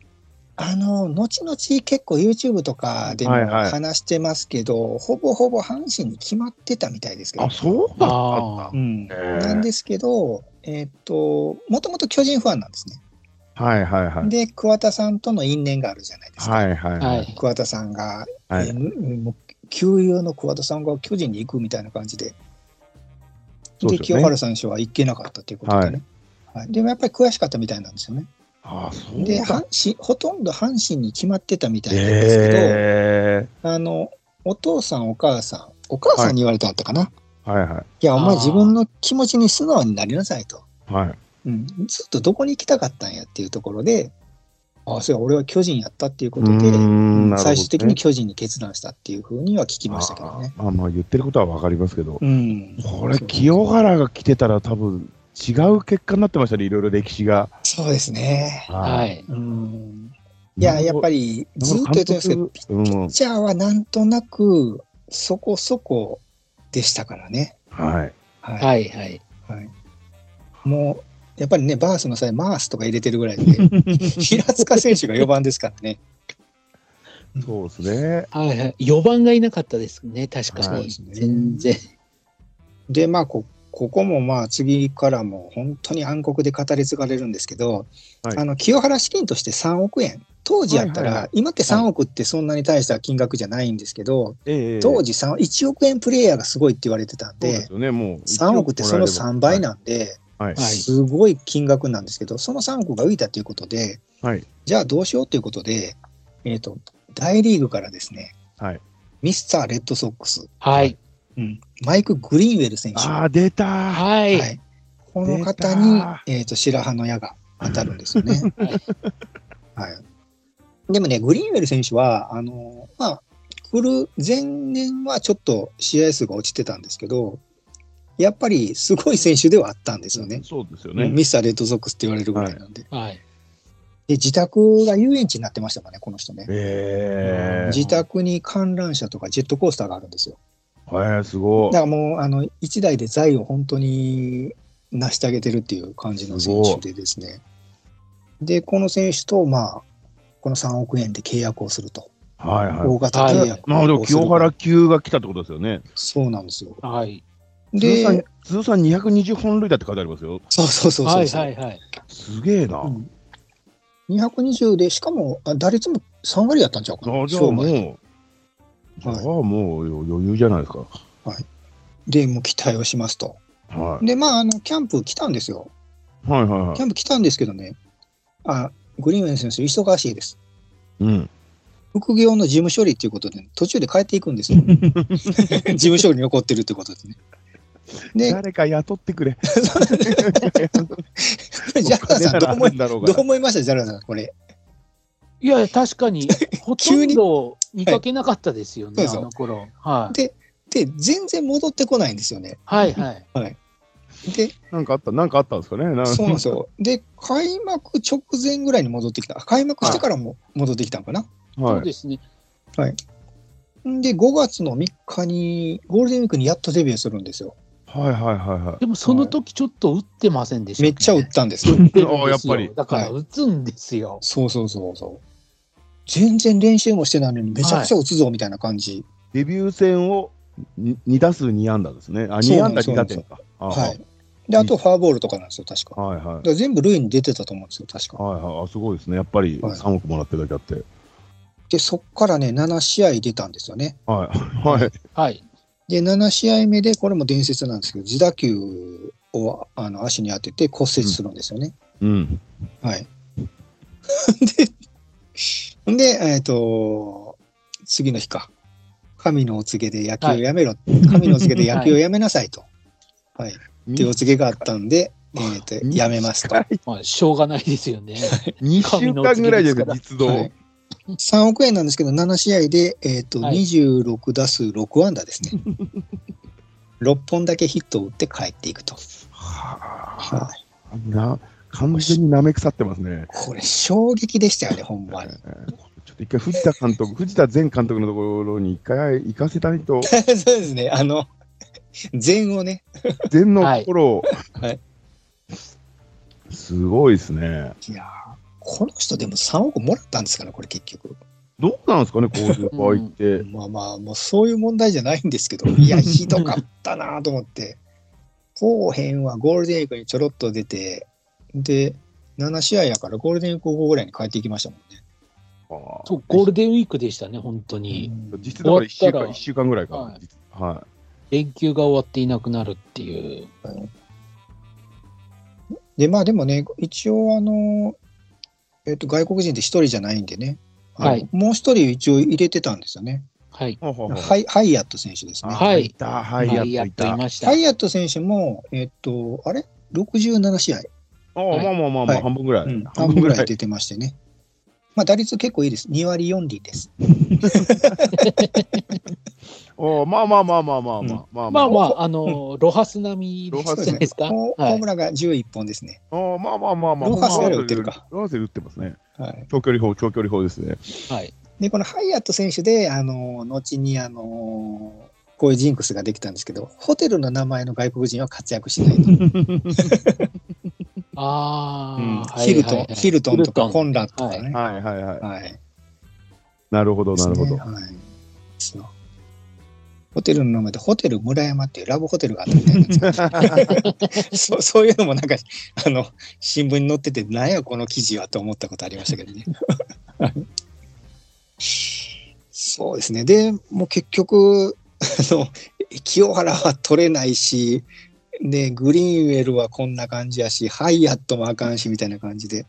あの、後々結構 YouTube とかでもはいはい話してますけど、ほぼほぼ阪神に決まってたみたいですけど、あ、そうだう。ん、なんですけど、えっ、と、もともと巨人ファンなんですね。はいはいはい。で、桑田さんとの因縁があるじゃないですか。はいはいははい。い。桑田さんが、はいえーもう旧友の桑田さんが巨人に行くみたいな感じで、で、ね。清原選手は行けなかったということでね。はいでもやっぱり悔しかったみたいなんですよね。で、だ。阪神、ほとんど阪神に決まってたみたいなんですけど、えあの、お父さん、お母さん、お母さんに言われたったかな。い、ー。はいはい。や、お前自分の気持ちに素直になりなさいと。はい。うん、ずっとどこに行きたかったんやっていうところで、ああ、そうや、俺は巨人やったっていうことで、ね最終的に巨人に決断したっていうふうには聞きましたけどね。あーまあまあ言ってることはわかりますけど、うん。これ、清原が来てたら多分違う結果になってましたね、いろいろ歴史が。そうですね。はい。うん。いや、やっぱり、りずっと言ってますけど、ピうん、ッチャーはなんとなくそこそこでしたからね。はい。はい。はいはい。はいもう、やっぱりね、バースの際、マースとか入れてるぐらいで、平塚選手が4番ですからね。そうですね。はいはい。4番がいなかったですね、確かに。そうですね全然。で、まあこ、ここもまあ次からも本当に暗黒で語り継がれるんですけど、はいあの清原資金として3億円、当時やったら、はいはいはい今って3億ってそんなに大した金額じゃないんですけど、ええ当時3 1億円プレイヤーがすごいって言われてたんでそうです、よね、もう。3億ってその3倍なんで、はい。はいすごい金額なんですけど、その3億が浮いたということで、はい。じゃあどうしようということで、えっ、と、大リーグからですね、はい。ミスターレッドソックス、はい。うんマイク・グリーンウェル選手、ああ、出たはい。はい、この方にえー、と白羽の矢が当たるんですよね。はい、でもね、グリーンウェル選手は、あのまあ、来る前年はちょっと試合数が落ちてたんですけど、やっぱりすごい選手ではあったんですよね。そうですよね。ミスターレッドソックスって言われるぐらいなんで。はい。で、自宅が遊園地になってましたからね、この人ね。ええ自宅に観覧車とかジェットコースターがあるんですよ。はい、すごいだ。からもう、あの、一台で財を本当に成し遂げてるっていう感じの選手でですね。で、この選手と、まあ、この3億円で契約をすると。はいはい。大型契約まあ、でもをする清原級が来たってことですよね。そうなんですよ。はい。通算で、通算220本塁打って書いてありますよ。そうそうそうはいそうそう、はいはい。すげえな。うん220で、しかも、あ打率も3割やったんちゃうかな。あじゃあもう、勝負じゃあもう余裕じゃないですか。で、もう期待をしますと。はで、まあ、あの、キャンプ来たんですよ。い。はいはいはいキャンプ来たんですけどね、あ、グリーンウェル選手忙しいです。うん。副業の事務処理っていうことで、途中で帰っていくんですよ。事務処理に残ってるってことですね。で、誰か雇ってくれ。ジャラさんどう思い、だろうどう思いましたジャラさん、これ？いや、確かに、ほとんど 見かけなかったですよね、はいあの頃。はい。で、で、全然戻ってこないんですよね。はいはい。で、なんかあった、なんかあったんですかね。なんそうなんですよ。で、開幕直前ぐらいに戻ってきた。開幕してからも戻ってきたのかな。そうはい。ですね。で、5月の3日に、ゴールデンウィークにやっとデビューするんですよ。はいはいはいはい。でもその時ちょっと打ってませんでしたっけめっちゃ打ったんですよ。打ってるんですよあやっぱりだから打つんですよ。そうそうそうそう。全然練習もしてないのに、めちゃくちゃ打つぞみたいな感じ。デビュー戦を2打数2安打ですね。あ、2安打そうなんです2打点か。あはい。で、あとフォアボールとかなんですよ、確か。はいはい全部塁に出てたと思うんですよ、確か。はいはい。あ、すごいですね。やっぱりはい3億もらってるだけあって。で、そっからね、7試合出たんですよね。はい。はい。はい。で、7試合目で、これも伝説なんですけど、自打球をあの足に当てて骨折するんですよね。うん。はい。で、で、えっ、と、次の日か。神のお告げで野球をやめろ。神のお告げで野球をやめなさいと。はい。っていうお告げがあったんで、えっ、と、やめますと。まあ、しょうがないですよね。2週間ぐらいですか、実動。はい3億円なんですけど、7試合で、えっ、と、はい26打数6安打ですね。6本だけヒットを打って帰っていくと。ははあな完全に舐め腐ってますね。これ、衝撃でしたよね、ほんまに。ちょっと一回藤田監督、藤田前監督のところに一回行かせたいと、そうですね、あの、禅をね、前の頃を、はいすごいですね。いやーこの人でも3億もらったんですかね、これ結局。どうなんですかね、こういう場合って。まあまあ、もうそういう問題じゃないんですけど、いや、ひどかったなと思って。後編はゴールデンウィークにちょろっと出て、で、7試合やからゴールデンウィーク後ぐらいに帰っていきましたもんね。そう、ゴールデンウィークでしたね、本当に。実質だから1週間終わったら一週間ぐらいか。はい実は連休が終わっていなくなるっていう。で、まあでもね、一応あの、えっ、と、外国人って一人じゃないんでね、はいもう一人一応入れてたんですよね。はい。い。はハイハイアット選手ですね。はいいた、はい、やっやっといた。といましたハ。イアット選手も、えっ、と、あれ ?67 試合、ああ、まあまあまあまあ、半分ぐらい、うん、半分ぐらい出てましてね。まあ、打率結構いいです。2割4厘です。おまあまあまあまあまあまあ、まあまあまあ、あのロハス並みじゃなすか。ホームランが11本ですね。あまあまあまあまあ、ロハスよ打ってるか。ロハスよ打ってますね。はい、長距離法、長距離法ですね。はい、で、このハイアット選手で、あの後に、あのこういうジンクスができたんですけど、ホテルの名前の外国人は活躍しないと。あうんあ、はいヒルトン、ヒルトンとかコンラッドとかね。はいはいはい。はい。なるほど、なるほど。はい。ホテルの名前でホテル村山っていうラブホテルがあったみたいなんですけどそうそういうのもなんかあの新聞に載ってて何やこの記事はと思ったことありましたけどね。そうですね。でもう結局あの清原は取れないしでグリーンウェルはこんな感じやしハイアットもあかんしみたいな感じで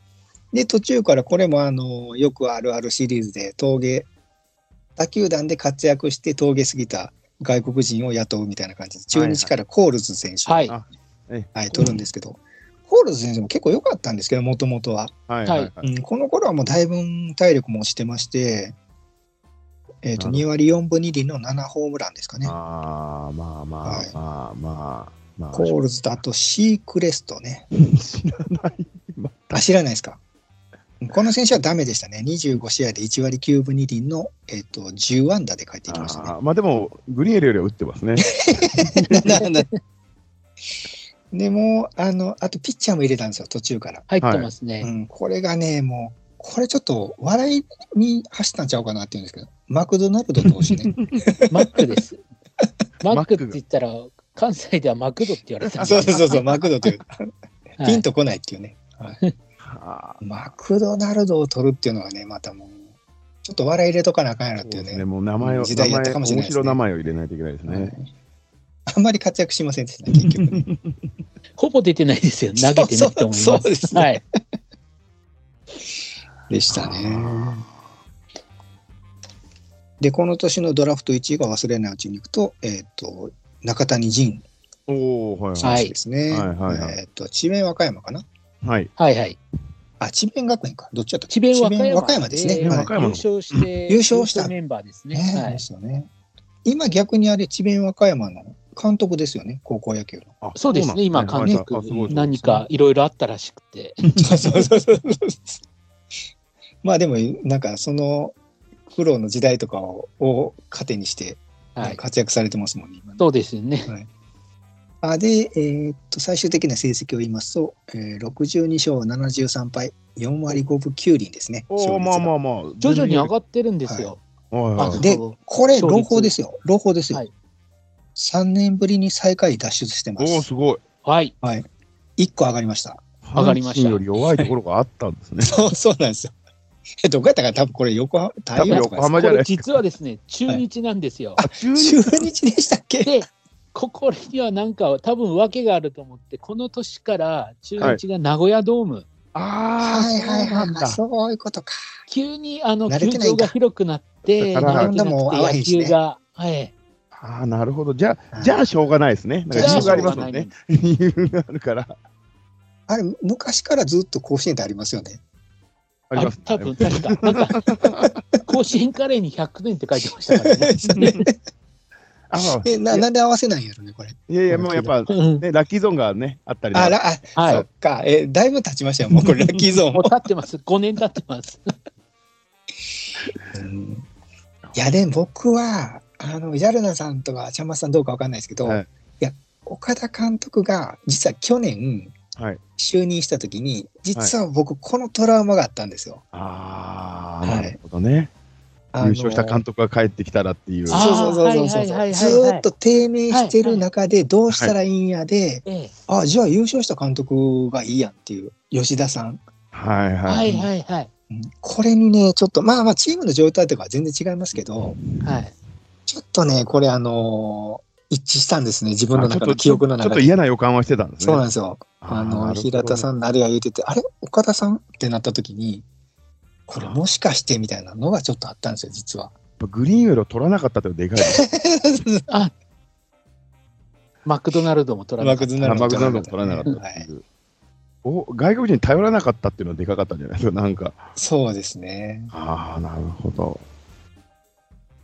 で途中からこれもあのよくあるあるシリーズで峠他球団で活躍して峠過ぎた外国人を雇うみたいな感じで中日からコールズ選手、はい。はい、取るんですけど、コールズ選手も結構良かったんですけど、もともとは、はいはいはい。うん。この頃はもうだいぶ体力も落ちてまして、えっ、と、なる2割4分2厘の7ホームランですかね。ああ、まあまあはいまあまあまあ。コールズとあとシークレストね。知らない。あ、知らないですか？この選手はダメでしたね。25試合で1割9分2厘の、えっと10安打で帰ってきましたね。あーまあでも、グリーンウェルよりは打ってますね。でもあの、あとピッチャーも入れたんですよ、途中から。入ってますうね。ん、これがね、もう、これちょっと笑いに走ったんちゃうかなって言うんですけど、マクドナルド投手ね。マックです。マックって言ったら、関西ではマクドって言われてた そうそうそう、マクドという、はいピンとこないっていうね。はいはあマクドナルドを取るっていうのはね、またもう、ちょっと笑い入れとかなあかんやろっていうね。そうですね、もう名前を、時代やったかもしれないね白い名前を入れないといけないですね。はいあんまり活躍しませんでしたね、結局ね。ほぼ出てないですよ。投げてないと思います。そうそうそうですねはい。でしたね。で、この年のドラフト1位が忘れないうちに行くと、えっ、と、中谷仁おおはい選は手ですね。はいはいはいはいえっ、と、智弁和歌山かな？い。はい。はいはい。あ、智弁学園か。どっちだった智弁和歌山和歌山ですね。ではい和歌山の優勝して、優勝したメンバーですね。ねではい。すよね。今逆にあれ、智弁和歌山の監督ですよね、高校野球の。あそうですね。今、監督何かいろいろあったらしくて。そうそうそうそう。まあでも、なんかその、苦労の時代とかをを糧にして、はい。活躍されてますもんね。そうですよね。あで、えーっと、最終的な成績を言いますと、えー、62勝73敗、4割5分9厘ですね。おお、まあまあまあ。徐々に上っがってるんですよ。はいで、これ、朗報ですよ。朗報ですよ。はい3年ぶりに最下位脱出してまおお、す。すごい。はい。1個上がりました。上がりましたより弱いところがあったんですね。そう、そうなんですよ。え、どこやったか多分これ横浜、多分横浜じゃない実はですね、中日なんですよ。あ、中ですか中日でしたっけ？で、ここにはなんか多分訳があると思って、この年から中日が名古屋ドーム、あはいはいはいはい。そういうことか。急にあの球場が広くなって、慣んしね野球が、はい。ああ、なるほど。じゃあ、じゃあしょうがないですね。なんかじゃあ理由がありますもんね。理由があるから。あれ、昔からずっと甲子園ってありますよね。あります。多分確か、なんか、甲子園カレーに100年って書いてましたからね。ああえななんで合わせないんやろね、これ。いやいや、もうやっぱ、うんね、ラッキーゾーンがね、あったりあ、らあ、はいそっか。え、だいぶ経ちましたよ、もうこれ、ラッキーゾーン もうも。経ってます。5年経ってます。うんいや、でも僕は、あの、ジャルナさんとか、ちゃんまつさんどうかわかんないですけど、はいい、や、岡田監督が、実は去年、はい。就任した時に、実は僕、このトラウマがあったんですよ。ああ、はいなるほどね。優勝した監督が帰ってきたらっていう。そうあそうそうそうそうずーっと低迷してる中でどうしたらいいんやで、ええあじゃあ優勝した監督がいいやんっていう吉田さん、はいは。はいいはいはい。うんこれにねちょっとまあまあチームの状態とかは全然違いますけどはい。ちょっとねこれあのー一致したんですね自分の中の記憶のちょっと中で。嫌な予感はしてたんですね。そうなんですよ。あの平田さんのあれが言っててあれ？岡田さん？ってなった時にこれもしかしてみたいなのがちょっとあったんですよ実は。グリーンウェルを取らなかったってでかい。マクドナルドも取らなかった。マクドナルドも取らなかったってはいいう。お外国人に頼らなかったっていうのはでかかったんじゃないですか、なんか。そうですね。ああ、なるほど。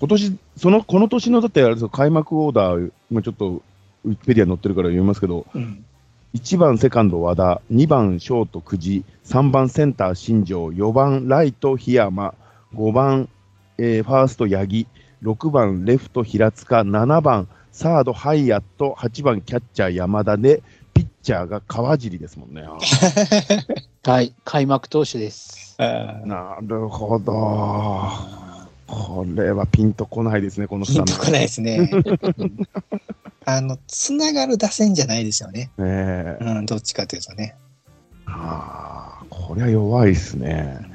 今年、その、この年のだってあれですよ開幕オーダー、今ちょっとウィキペディアに載ってるから読みますけど、うん1番セカンド和田、2番ショート久慈、3番センター新庄、4番ライト檜山、5番、えーファースト八木、6番レフト平塚、7番サードハイアット、8番キャッチャー山田で、ピッチャーが川尻ですもんね。はい。開幕投手です。なるほど。これはピンとこないですね、このピンスタとこないですね。う んあの、つながる打線じゃないですよね。ねえ。うん、どっちかというとね。ああ、これは弱いですね。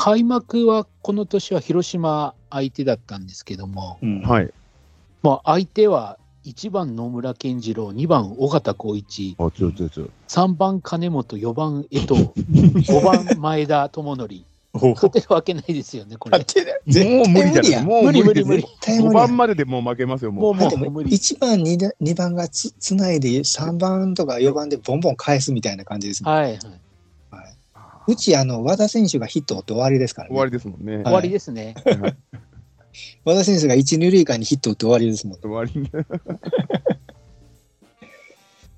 開幕はこの年は広島相手だったんですけども、うんはい。まあ、相手は1番野村健次郎、2番尾形浩一、あ、強い強い強い。3番金本、4番江藤、5番前田智則。勝てるわけないですよね、これ。もう無理じゃない。もう無理無理無理無理絶対無5理や番まででもう負けますよ、もう。もうもだってう無理。1番2だ、二番がつつないで3番とか4番でボンボン返すみたいな感じですもん、はい、はい。うちあの和田選手がヒットって終わりですからね。終わりですもんね。終わりですね。和田選手が1、2塁間にヒットを打って終わりですもん。終わり。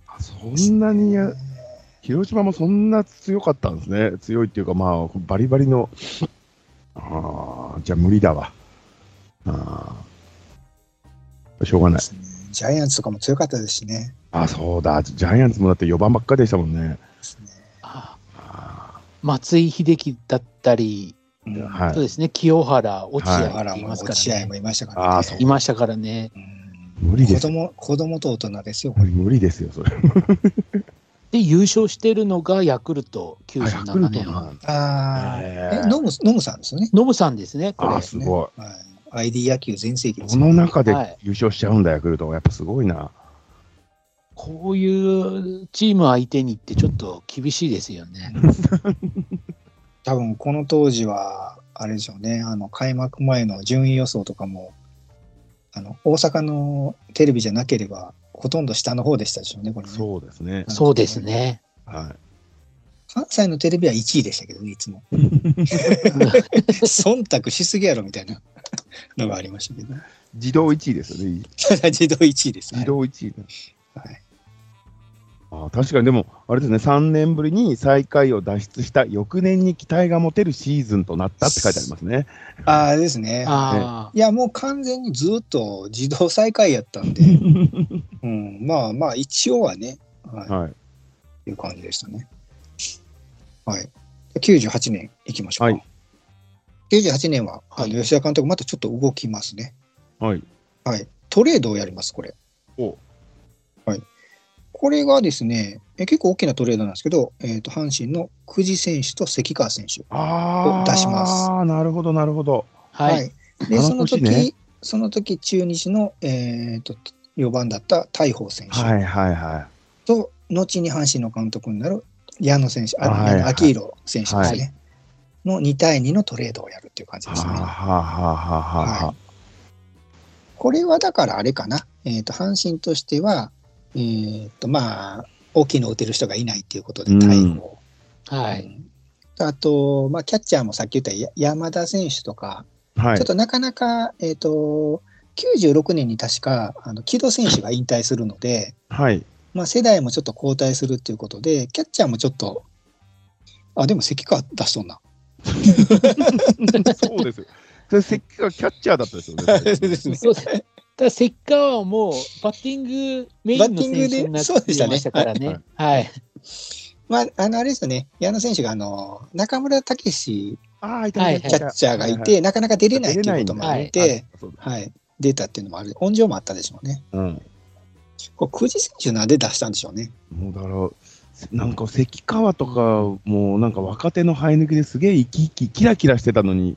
あそんなにや、広島もそんな強かったんですね。強いっていうか、まあ、バリバリの。ああ、じゃあ無理だわ。ああ。しょうがない。ジャイアンツとかも強かったですしね。あ、そうだ。ジャイアンツもだって4番ばっかりでしたもんね。ああ松井秀喜だったり、うんはいそうですね、清原、落合だからもうって言いますからね落合も。いましたからね。あいましたからね。うん無理です。子供、子供と大人ですよ、これ。無理ですよ、それ。で、優勝してるのがヤクルトあヤク97ルト年。なんだああ、え、ノム、ノムさんですよね？ノムさんですね、これあー。すごい。はい。ID 野球全盛期ですこの中ではい優勝しちゃうんだ、ヤクルトは。やっぱすごいな。こういうチーム相手にってちょっと厳しいですよね。多分この当時は、あれでしょうね、あの開幕前の順位予想とかも、あの大阪のテレビじゃなければ、ほとんど下の方でしたでしょうね、これね。そうですね。そうですね。は関西のテレビは1位でしたけどね、いつも。忖度しすぎやろみたいなのがありましたけど。い。自動1位ですよね。自動1位です。自動1位。はい。あー確かにでも、あれですね、3年ぶりに最下位を脱出した翌年に期待が持てるシーズンとなったって書いてありますね。ああですね。あいや、もう完全にずっと自動再開やったんで、うん、まあまあ、一応はね、はい、はい。いう感じでしたね。はい。98年いきましょうか。はい98年は、あはいの吉田監督、またちょっと動きますね。はい。はい。トレードをやります、これ。おはい。これがですね、え結構大きなトレードなんですけど、えっ、と、阪神の久慈選手と関川選手。ああ、出しますああ、なるほど、なるほど。あ。はい。で、その時、その時、中日の、えっ、と、4番だった大鵬選手はいはいはと、後に阪神の監督になる矢野選手、あはいはい矢野昭弘選手ですね。の2対2のトレードをやるっていう感じい。ですね。はあ、はあはあはあはいこれはだからあれかな、えっ、と、阪神としては、えっ、と、まあ、大きいのを打てる人がいないっていうことで、うん大鵬。はい。うんあと、まあ、キャッチャーもさっき言ったや山田選手とか、はいちょっとなかなか、えっ、と、96年に確か、あの、木戸選手が引退するので、はい。まあ、世代もちょっと交代するっていうことで、キャッチャーもちょっと、あ、でも関川出しそうな。そうですよ。それ、関がキャッチャーだったですよね。ですねそうです。ただ、関川はもう、バッティングメインの選手になってバッティングでそうでしたねましたからね。はい。まあ、あの、あれですよね、矢野選手が、あの、中村武史ああ、いはいキャッチャーがいて、なかなか出れないっていうこともあっ出て、はい、出たっていうのもある。温情もあったでしょうね。うん。これ、久慈選手なんで出したんでしょうね。もうだから、なんか関川とか、もうなんか若手の生え抜きですげえ生き生き、キラキラしてたのに、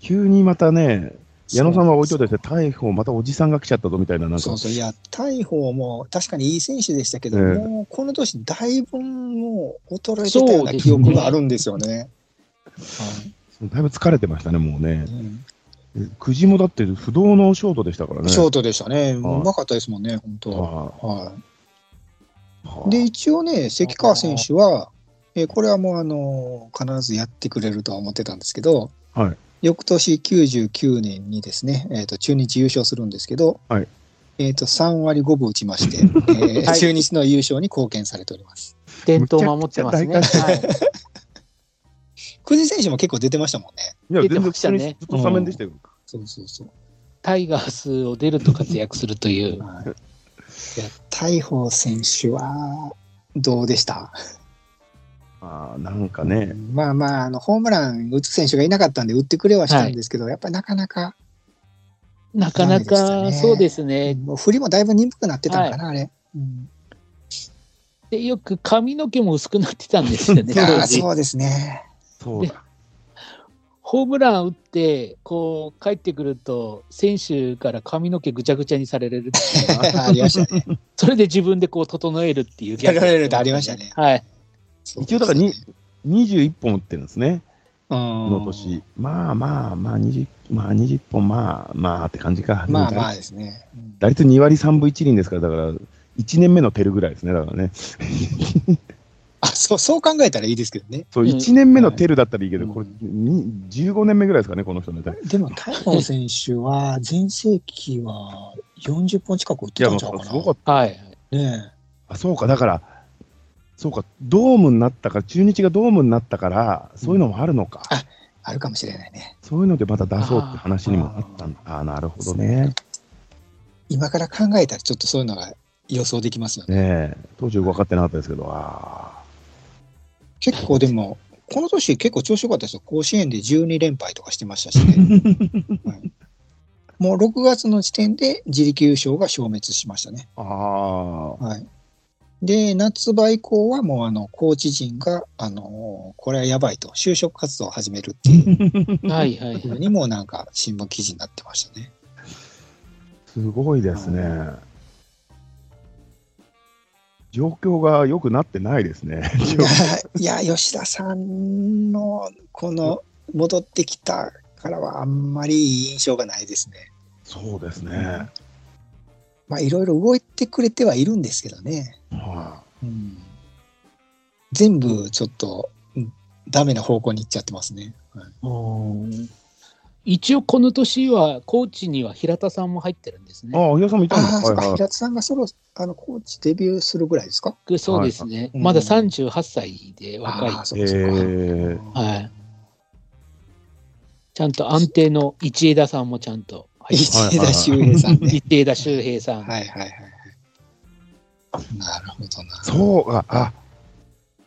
急にまたね、矢野さんは置いといて大砲、またおじさんが来ちゃったぞみたいな、なんかそう、そう、いや、大鵬も確かにいい選手でしたけど、ええもうこの年、だいぶもう衰えてたような記憶があるんですよね。だいぶ疲れてましたね、もうねう。ん久慈もだって不動のショートでしたからね。ショートでしたね。うはいまかったですもんね、本当。ははいい、で、一応ね、関川選手は、えーこれはもうあの必ずやってくれるとは思ってたんですけど、はい翌年99年にですね、えー、と中日優勝するんですけど、はいえー、と3割5分打ちまして、えー中日の優勝に貢献されております。伝統を守ってますね。はい。久慈選手も結構出てましたもんね。いや、出てましたねずっとスタメンでしたよ。そうそうそう。タイガースを出ると活躍するという。はい、いや大鵬選手はどうでしたああ、なんかね、まあまああの、ホームラン打つ選手がいなかったんで、打ってくれはしたんですけど、やっぱりなかなか、なかなか、ねそうですね。もう振りもだいぶ鈍くなってたのかな、あれ。うんで、よく髪の毛も薄くなってたんですよね、そうですね。そうだ。ホームラン打って、こう、帰ってくると、選手から髪の毛ぐちゃぐちゃにされるっていうのは ありましたね。それで自分でこう、整えるっていうギャグ整えるってありましたねはい。一応だからに21本打ってるんですね、の年。まあまあまあ、20, まあ20本、まあまあって感じか。まあまあですね。うん打率2割3分1厘ですから、だから、1年目のテルぐらいですね、だからね。あそうそう考えたらいいですけどね。そう、うん1年目のテルだったらいいけど、うんこれ、に15年目ぐらいですかね、この人ね。でも、大鵬選手は、全盛期は40本近く打ってたんちゃうかすごかっはい。な。ねた。あ、そうか、だから、そうか、ドームになったから、中日がドームになったから、そういうのもあるのか。あえあるかもしれないね。そういうのでまた出そうって話にもあったんだ。ああー、なるほどね。今から考えたら、ちょっとそういうのが予想できますよね。ねえ、当時分かってなかったですけど、あ結構でも、この年結構調子良かったですよ。甲子園で12連敗とかしてましたしね。はいもう6月の時点で自力優勝が消滅しましたね。あ、あはい。で、夏場以降はもうあの、コーチ陣が、あの、これはやばいと、就職活動を始めるっていう はいはいふうにもなんか新聞記事になってましたね。すごいですね。状況が良くなってないですね。いや、吉田さんのこの戻ってきたからはあんまりいい印象がないですね。そうですね。まあいろいろ動いてくれてはいるんですけどね。はうん、全部ちょっと、うんダメな方向に行っちゃってますね。はいうん一応この年はコーチには平田さんも入ってるんですね。ああ、平田さんもいたんだ。ああ、そっか、はいはい平田さんがそろ、あの、コーチデビューするぐらいですか？そうですね。うんまだ38歳で若い。ああ、そうかそうか。へえはい。ちゃんと安定の一枝さんもちゃんと入って石枝修平さんね。一枝修平さん。はいはいはいはい。なるほどな。そうか、あ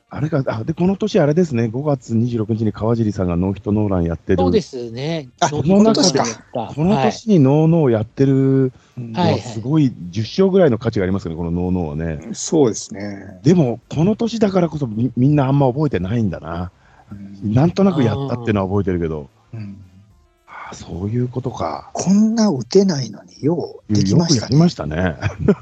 あれか、あで、この年あれですね、5月26日に川尻さんがノーヒットノーランやってる。そうですね。この年かこのはい年にノーノーやってるうんのはすごい10勝ぐらいの価値がありますよね、このノーノーはね。そうですね。でも、この年だからこそみみんなあんま覚えてないんだな。うんなんとなくやったっていうのは覚えてるけど、うんああそういうことか。こんな打てないのにようできましたね。よくやりましたね。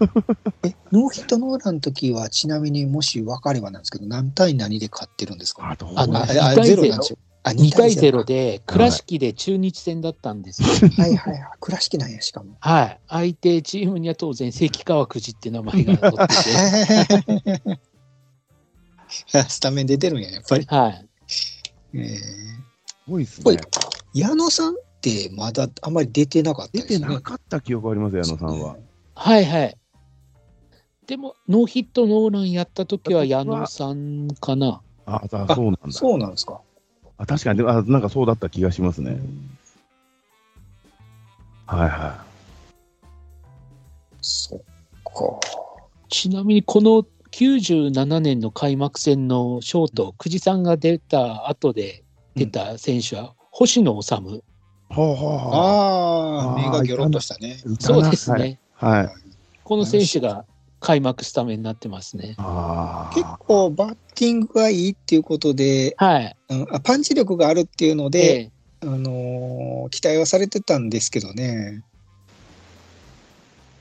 え、ノーヒットノーランの時は、ちなみにもし分かればなんですけど、何対何で勝ってるんですか？あどうあのあ、二あ対ゼロなんですよ。あ、2対0で。で、倉敷で中日戦だったんですよ。はいはいはい。倉敷なんや、しかも。はい。相手チームには当然、関川くじって名前が載ってて、スタメン出てるんや、やっぱり。はい。えー、すごいですこれね。矢野さんってまだあんまり出てなかった出ですね。てなかった記憶ありますよ、矢野さんは。はいはい。でも、ノーヒットノーランやった時は矢野さんかな。ああ、そうなんだ。そうなんですか。あ確かにでもあ、なんかそうだった気がしますね。はいはそっか。ちなみに、この97年の開幕戦のショート、久慈さんが出た後で出た選手は、星野治。い。ほうほうほう。ああ、目がギョロッとしたね。そうですね。はい。はい。この選手が開幕スタメンになってますね。ああ。結構バッティングがいいっていうことで、はい。うんあパンチ力があるっていうので、で、あのー期待はされてたんですけどね。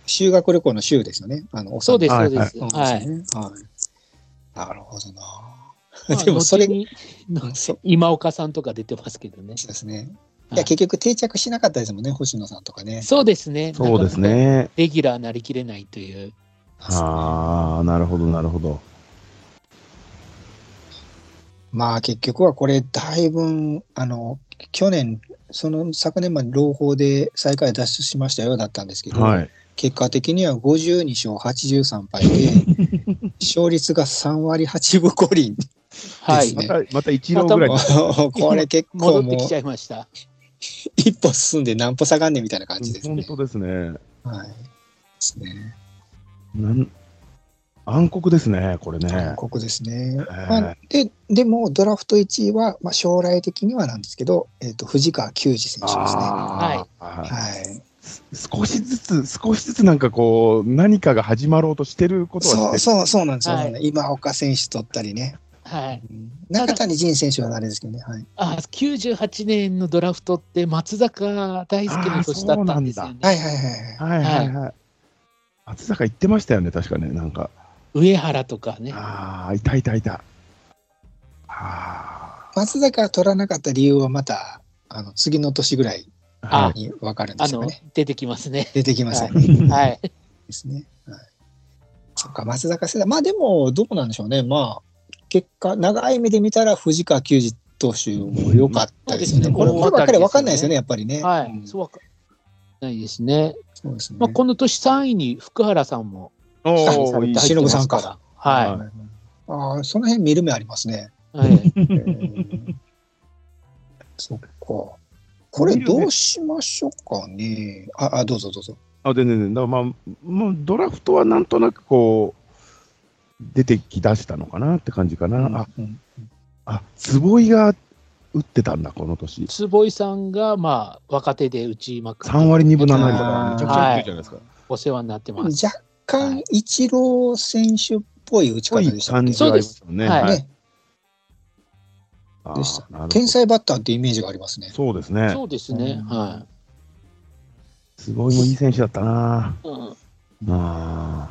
修学旅行の修ですよね。あの、そうです、はいそうです。そうですはい。よね。はい。なるほどな。まあ でもそれ後に今岡さんとか出てますけどね。そうですね。いや、はい結局定着しなかったですもんね、星野さんとかね。そうですね。そうです。ね。レギュラーなりきれないという。ああ、なるほど、なるほど。まあ結局はこれ、だいぶ、あの、去年、その昨年まで朗報で最下位脱出しましたよだったんですけど、はい。結果的には52勝83敗で、勝率が3割8分5厘。はいですね。また、また一郎ぐらい。これ結構もう戻ってきちゃいました。一歩進んで何歩下がんねんみたいな感じですね。本当ですね。はい。ですね。なん暗黒ですね、これね韓。国ですね。えまあ、で、でもドラフト1位は、まあ、将来的にはなんですけど、えっ、と、藤川球児選手ですね。はいはい。少しずつ、少しずつなんかこう、何かが始まろうとしてることはそう、そう、そうなんですよ。はい今岡選手取ったりね。はい。中谷仁選手はあれですけどね。はい。あ、98年のドラフトって松坂大輔の年だったんですよね。はいはいはいはい。はいはいはい。松坂言ってましたよね、確かね、なんか。上原とかね。ああ、いたいたいた。あ松坂取らなかった理由はまた、あの、次の年ぐらいに分かるんであのすよね。、出てきますね。出てきますよね。はい。ですね。はい。そっか、松坂世代。まあでも、どうなんでしょうね。まあ、結果、長い目で見たら藤川球児投手も良かったですよね。うんこれ、ばっかり分かんないですよね、大やっぱりね。はい。うんそうわかないですね。そうですね。まあ、この年3位に福原さんもお期待さーいいれて入ってますから。ははいああ、その辺見る目ありますね。い。はい。えー そっか。これどうしましょうかね。あ、あどうぞどうぞ。あ、全然全然。だからまあ、もうドラフトはなんとなくこう、出てきだしたのかなって感じかな。あ、うんあ、坪井が打ってたんだ、この年。坪井さんが、まあ、若手で内幕3割2分7厘とあーか、めちゃくちゃ打ってるじゃないですか。お世話になってます。若干、イチロー選手っぽい打ち方でしたっけ？感じはありますよね。そうですはいね。でした天才バッターってイメージがありますね。そうですね。そうですね。うんは坪井もいい選手だったな。い。うんあ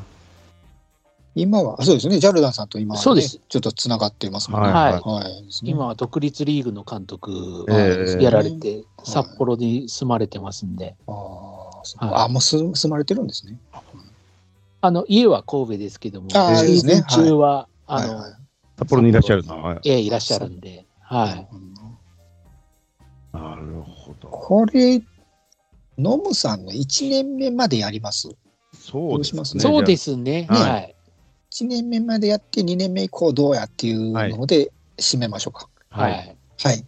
今は、あそうですね、ジャルダンさんと今、ね、そうですちょっとつながってますもんね。はいはい今は独立リーグの監督ええやられて、札幌に住まれてますんで、はいあ、もうす住まれてるんですね。あの家は神戸ですけども、あーシーズン中は、あの、はいはいー札幌にいらっしゃるな。はいええいらっしゃるんで、はい。うんなるほど。これ、ノムさんの1年目までやります？そうですね。そうですね。はいはい。1年目までやって2年目以降どうやっていうので締めましょうか。は。はいい。はい。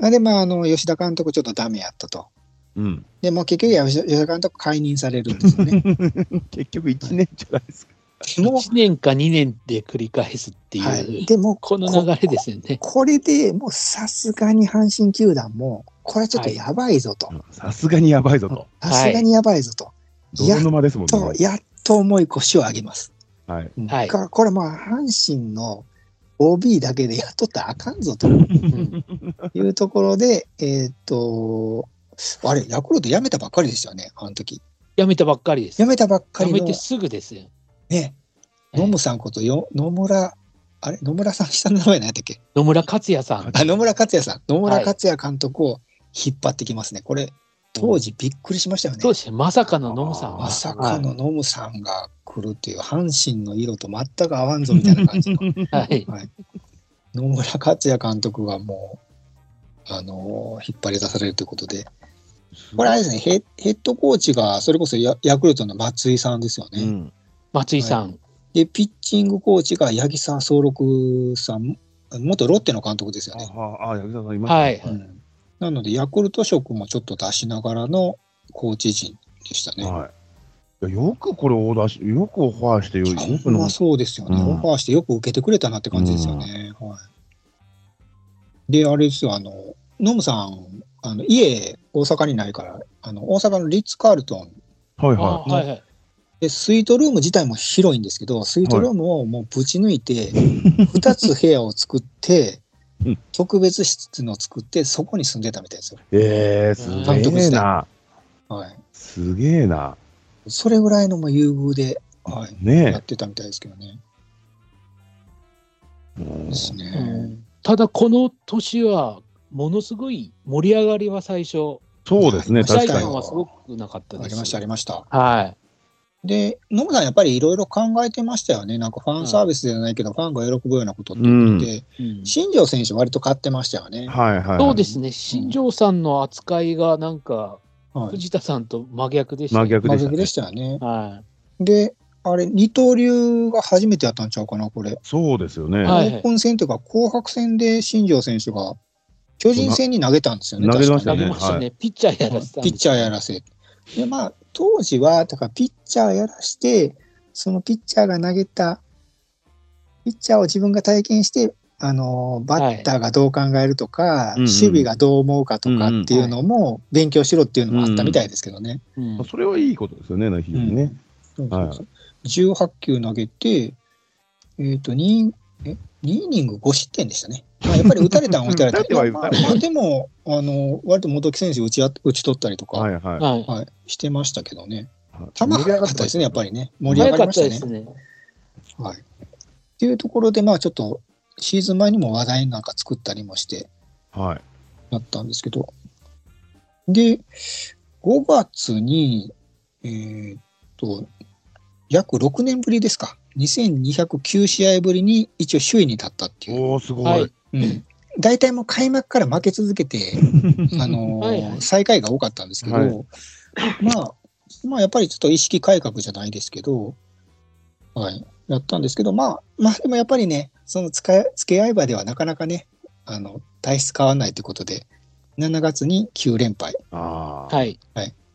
あで、まあ、あの、吉田監督ちょっとダメやったと。うん。でもう結局吉田監督解任されるんですよね。結局1年じゃないですか。でも、1年か2年で繰り返すっていう、はい、でもこの流れですよね。これでもうさすがに阪神球団も、これちょっとやばいぞと。さすがにやばいぞと。さすがにやばいぞと。泥沼ですもんと、ね。やっと重い腰を上げます。はい。はいかこれもう阪神の OB だけでやっとったらあかんぞとうんいうところで、えーっと、あれ、ヤクルト辞めたばっかりでしたよね、あの時。やめたばっかりです。辞めたばっかりのやめて、すぐですよ。ね、野村さんことよ野村、あれ野村さん、下の名前何やったっけ？野村克也さん。あ野村克也さん。野村克也監督を引っ張ってきますね。これ、当時びっくりしましたよね。そうですね。まさかの野村さんは。まさかのノムさんが来るっていう、阪神の色と全く合わんぞみたいな感じの。はい。野村克也監督がもう、あのー引っ張り出されるということで、これあれですね、ヘヘッドコーチがそれこそヤヤクルトの松井さんですよね。うん。松井さん。で、ピッチングコーチが八木沢総六さん、元ロッテの監督ですよあね。あ、あ、柳沢さんいましたね。はい。うんなので、ヤクルト色もちょっと出しながらのコーチ陣でしたね。はい。よくこれオーダーし、よくオファーしてよ、よくのまそうですよね、うんオファーしてよく受けてくれたなって感じですよね。はい、で、あれですよ、あの、ノムさん、あの家、大阪にないから、あの大阪のリッツ・カールトンはいあははいはい。で、スイートルーム自体も広いんですけど、スイートルームをもうぶち抜いて、2つ部屋を作ってうん、特別室の作って、そこに住んでたみたいですよ。い。えー、すげえな。はい、すげえな。それぐらいの優遇で、はい、やねってたみたいですけどね。ですね。うんただこの年はものすごい盛り上がりは最初そうですね、確かに。はすごくなかったですありました、ありました。はいで、野村さんやっぱりいろいろ考えてましたよね。なんかファンサービスじゃないけど、ファンが喜ぶようなことって言って、うん新庄選手割と買ってましたよね。はいはいはい。そうですね新庄さんの扱いがなんかはい。藤田さんと真逆でした真逆でしたね真逆で。したよね。はで、あれ、二刀流が初めてやったんちゃうかな、これ。そうですよね。はいオープン戦というか、紅白戦で新庄選手が巨人戦に投げたんですよね。投げましたね、はピッチャーやらせピッチャーやらせ。で、まあ、当時は、だからピッチャーやらして、そのピッチャーが投げた、ピッチャーを自分が体験して、あの、バッターがどう考えるとか、うんうん。守備がどう思うかとかっていうのも勉強しろっていうのもあったみたいですけどね。うんそれはいいことですよね、非常にね。そうそうそう。18球投げて、えっ、と、2、え、2イニング5失点でしたね。まあ、やっぱり打たれたんは打たれた。まあまあでも、あの、割と元木選手打ちあ打ち取ったりとか、はいはい。はいはい、してましたけどね。はい球が速かったですね、やっぱりね。盛り上がりましたね。ねはい。っていうところで、まあちょっと、シーズン前にも話題なんか作ったりもして、はい。なったんですけど。で、5月に、えーっと、約6年ぶりですか。2209試合ぶりに一応首位に立ったっていう。おー、すごはいい。うん。大体もう開幕から負け続けて、あのーはいはい。最下位が多かったんですけど、はい。まあ、まあやっぱりちょっと意識改革じゃないですけど、はい、やったんですけど、まあ、まあでもやっぱりね、その付け付け合い場ではなかなかね、あの、体質変わらないということで、7月に9連敗、ああ。はい。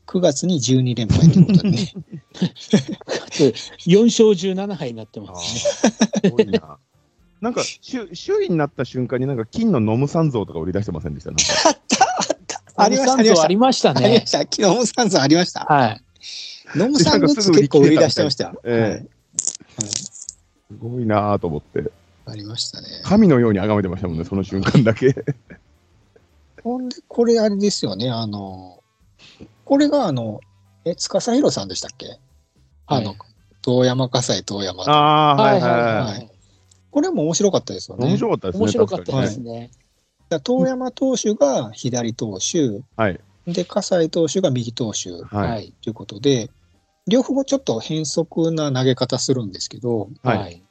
9月に12連敗ということでね、4勝17敗になってあますね。ーすごいな。なんか、首首位になった瞬間になんか金のノム三像とか売り出してませんでした？なんかあったあったありました、ありました。ありましたねありました。昨日ノムサンズありました。はいノムサングッズ結構売り出してましたよ。すごいなぁと思って。ありましたね。神のように崇めてましたもんね、その瞬間だけ。ほんで、これあれですよね、あの、これがあの、え、司弘さんでしたっけ？あの、遠山火災遠山。ああー、はいはいはいは。はいこれも面白かったですよね。面白かったですね。面白かったですね。だから遠山投手が左投手、はい。で、葛西投手が右投手は。はいい。ということで、両方ちょっと変則な投げ方するんですけど、はいはい。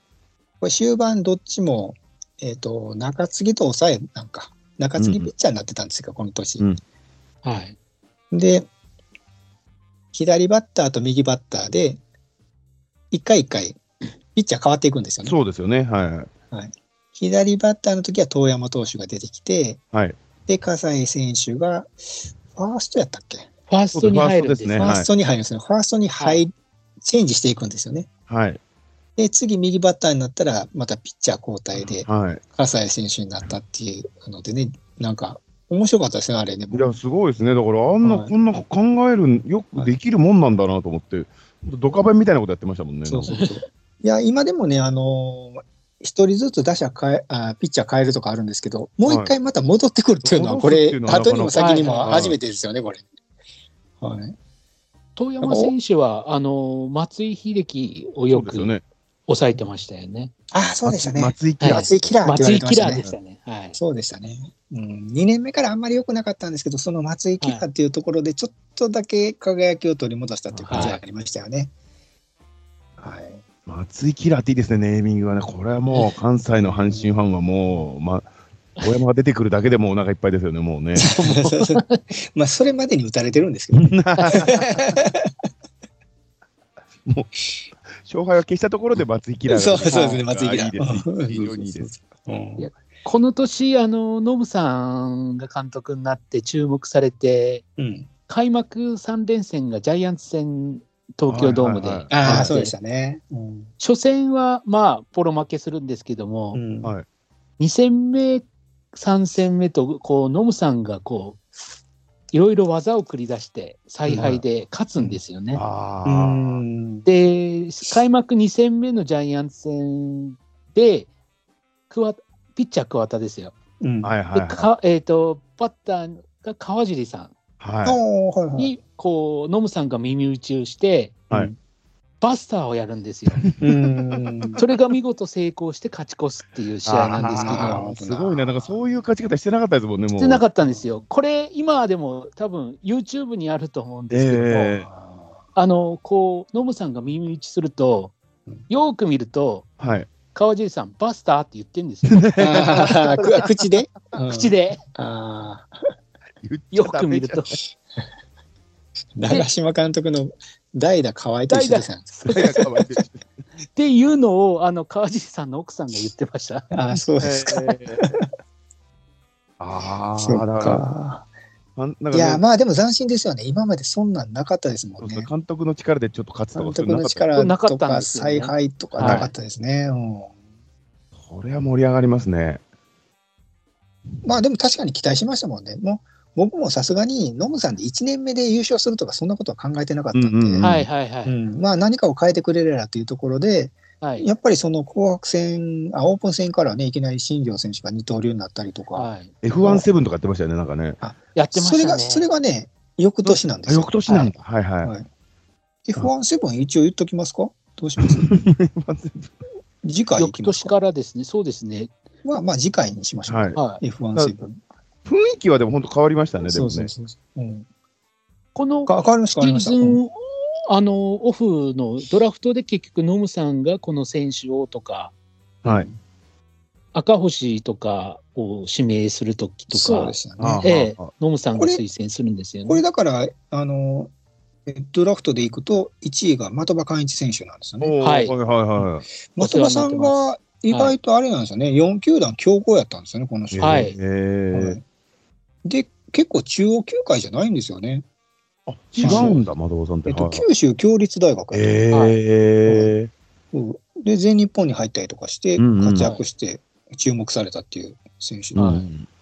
これ終盤どっちも、えっ、と、中継ぎと抑えなんか、中継ぎピッチャーになってたんですよ、この年。うんはい。で、左バッターと右バッターで、一回一回、ピッチャー変わっていくんですよね。そうですよね。はい。左バッターの時は遠山投手が出てきて、はい。で、葛西選手が、ファーストやったっけ、ファーストに入るんですねファーストに入るんですね。ファーストに入、チェンジしていくんですよね。はい。で、次右バッターになったら、またピッチャー交代で、はい。葛西選手になったっていうのでね、なんか、面白かったですね、あれね。いや、すごいですね。だから、あんな、はいこんな考える、よくできるもんなんだなと思って、ドカベンみたいなことやってましたもんね。そうそうそう。いや、今でもね、あのー一人ずつ打者変えあ、ピッチャー変えるとかあるんですけど、もう一回また戻ってくるっていうのは、はいこれ、後にも先にもはい初めてですよね、これ。はい。遠山選手は、あの、松井秀喜をそよく。抑えてましたよね。あ、そうでしたね。松井キラー松井キラーって言わ松井キラれてましたね。ーでしたね。はい。そうでしたね。うん、2年目からあんまり良くなかったんですけど、その松井キラーっていうところで、ちょっとだけ輝きを取り戻したっていう感じがありましたよね。はい。松井キラーっていいですね、ネーミングはね。これはもう、関西の阪神ファンはもう、ま、大山が出てくるだけでもうお腹いっぱいですよね、もうね。まあ、それまでに打たれてるんですけど、ね、勝敗を消したところで松井キラーがそうそうですね、松井キラいいです。ー。非常にいいです。この年、あの、ノブさんが監督になって注目されて、うん。開幕3連戦がジャイアンツ戦、東京ドームで。はいはいはいああ、そうでしたね。うん。初戦は、まあ、ポロ負けするんですけども、うんはい2戦目、3戦目と、こう、ノムさんが、こう、いろいろ技を繰り出して、采配で勝つんですよね。あうあ、ん。で、開幕2戦目のジャイアンツ戦で、桑ピッチャー桑田ですよ。うん。で、はいはいはい。かえっ、と、バッターが川尻さはい。おーはいはい。こう、ノムさんが耳打ちをして、はいバスターをやるんですよ。うん。それが見事成功して勝ち越すっていう試合なんですけあどー、すごいね。なんかそういう勝ち方してなかったですもんね、もう。してなかったんですよ。これ、今でも多分 YouTube にあると思うんですけども、ええあの、こう、ノムさんが耳打ちするとうん、よーく見ると、はい。川尻さん、バスターって言ってんですよ。口で？口。で、ああ。よく見ると。長嶋監督の代打河合と一緒ですね。っていうのを、あの、川尻さんの奥さんが言ってました。あ あ、そうですか。ああ、そっだかいや、まあでも斬新ですよね。今までそんなんなかったですもんね。監督の力でちょっと勝つと監かそういう督のなかったの力とかなかったんですよね采配とかなかったですね。うんこれは盛り上がりますね。まあでも確かに期待しましたもんね。もう僕もさすがにノムさんで1年目で優勝するとかそんなことは考えてなかったんで、うんうんうんはいはいはい。うんまあ何かを変えてくれればというところで、はい。やっぱりその紅白戦、あオープン戦からね、いきなり新庄選手が二刀流になったりとか、はい。F17 とかやってましたよね、なんかね。やってましたね。それが、それがね、翌年なんですよ。あ翌年なんだ。はいはい。はい F17 一応言っときますか？どうします？次回行翌年きますか？からですね、そうですね。まあまあ次回にしましょう。はい。はい。F17。雰囲気はでも本当変わりましたね、でもねそうそう。そうそう。うんこのか変わりました、変わりシーズン、あの、オフのドラフトで結局、ノムさんがこの選手をとか、はい。赤星とかを指名するときとかそうで、したあね。ええあノムさんが推薦するんですよこれね。だから、あの、えドラフトでいくと、1位が的場寛一選手なんですよね。ははいいはいはい。的場さんが意外とあれなんですよね、4球団強豪やったんですよね、この人。はいえーはいで、結構中央球界じゃないんですよね。あ、違うんだ、窓尾さんって。えっと、はい。九州共立大学やったえー。うんで、全日本に入ったりとかして、活躍して注目されたっていう選手で、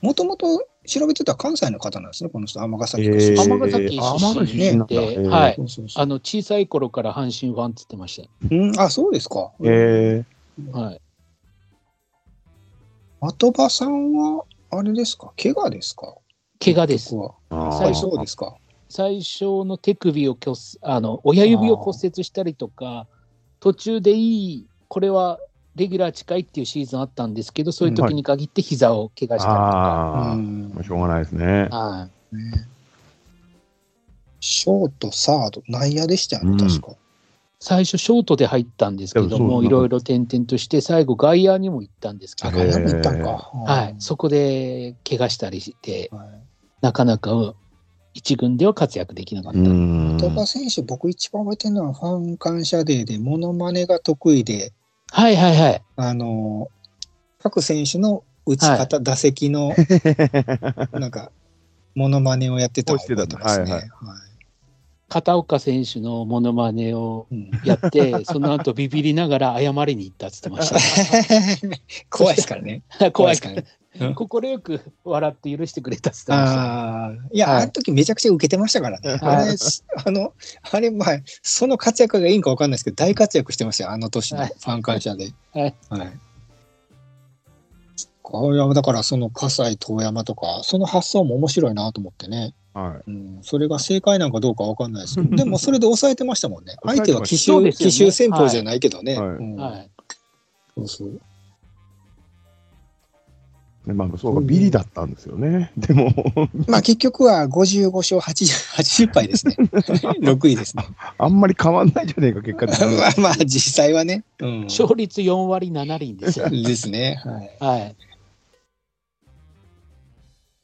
もともと調べてた関西の方なんですね、この人、尼崎。尼崎あ出身で、えーはい。あの、小さい頃から阪神ファンって言ってましうん、あ、そうですか。えた。はい。的場さんは、あれですか、怪我ですか？怪我です。最初ですか？最初の手首を骨あの親指を骨折したりとか途中でいいこれはレギュラー近いっていうシーズンあったんですけどそういう時に限って膝を怪我したりとか、ああ、うんまあしょうがないですね。はねショート、サード、内野でしたよね、うん確か。最初ショートで入ったんですけども、いろいろ転々として、最後外野にも行ったんですけあ、ど、へー外野に行ったんか。はい、そこで怪我したりして、はいなかなか一軍では活躍できなかった。うん。鳥羽選手、僕一番覚えてるのはファン感謝デーで、モノマネが得意で、はいはいはい。あの、各選手の打ち方、打席の、なんか、モノマネをやってた覚えてますね。はいはい片岡選手のモノマネをうんやって、その後ビビりながら謝りに行ったって言ってまし 怖いですからね。た。怖いですからね。うん快く笑って許してくれたって言ってました。ああ、いや、はいあの時めちゃくちゃ受けてましたからね。あれ、あの、あれ、まあ、その活躍がいいんかわかんないですけど、大活躍してましたよ、あの年のはいファン感謝で。はい。はい。これはだから、その葛西遠山とか、その発想も面白いなと思ってね。はい。うん、それが正解なんかどうかわかんないですけど、でもそれで抑えてましたもんね。相手は奇襲、ね奇襲戦法じゃないけどね。はいうんはい。そうそう。ねまあ、そうか、ビリだったんですよね。でも、まあ結局は55勝 80, 80敗ですね。6位ですね。あんまり変わんないじゃねえか、結果。まあまあ実際はね。うん、勝率4割7厘ですよ。ですね。はい。はい。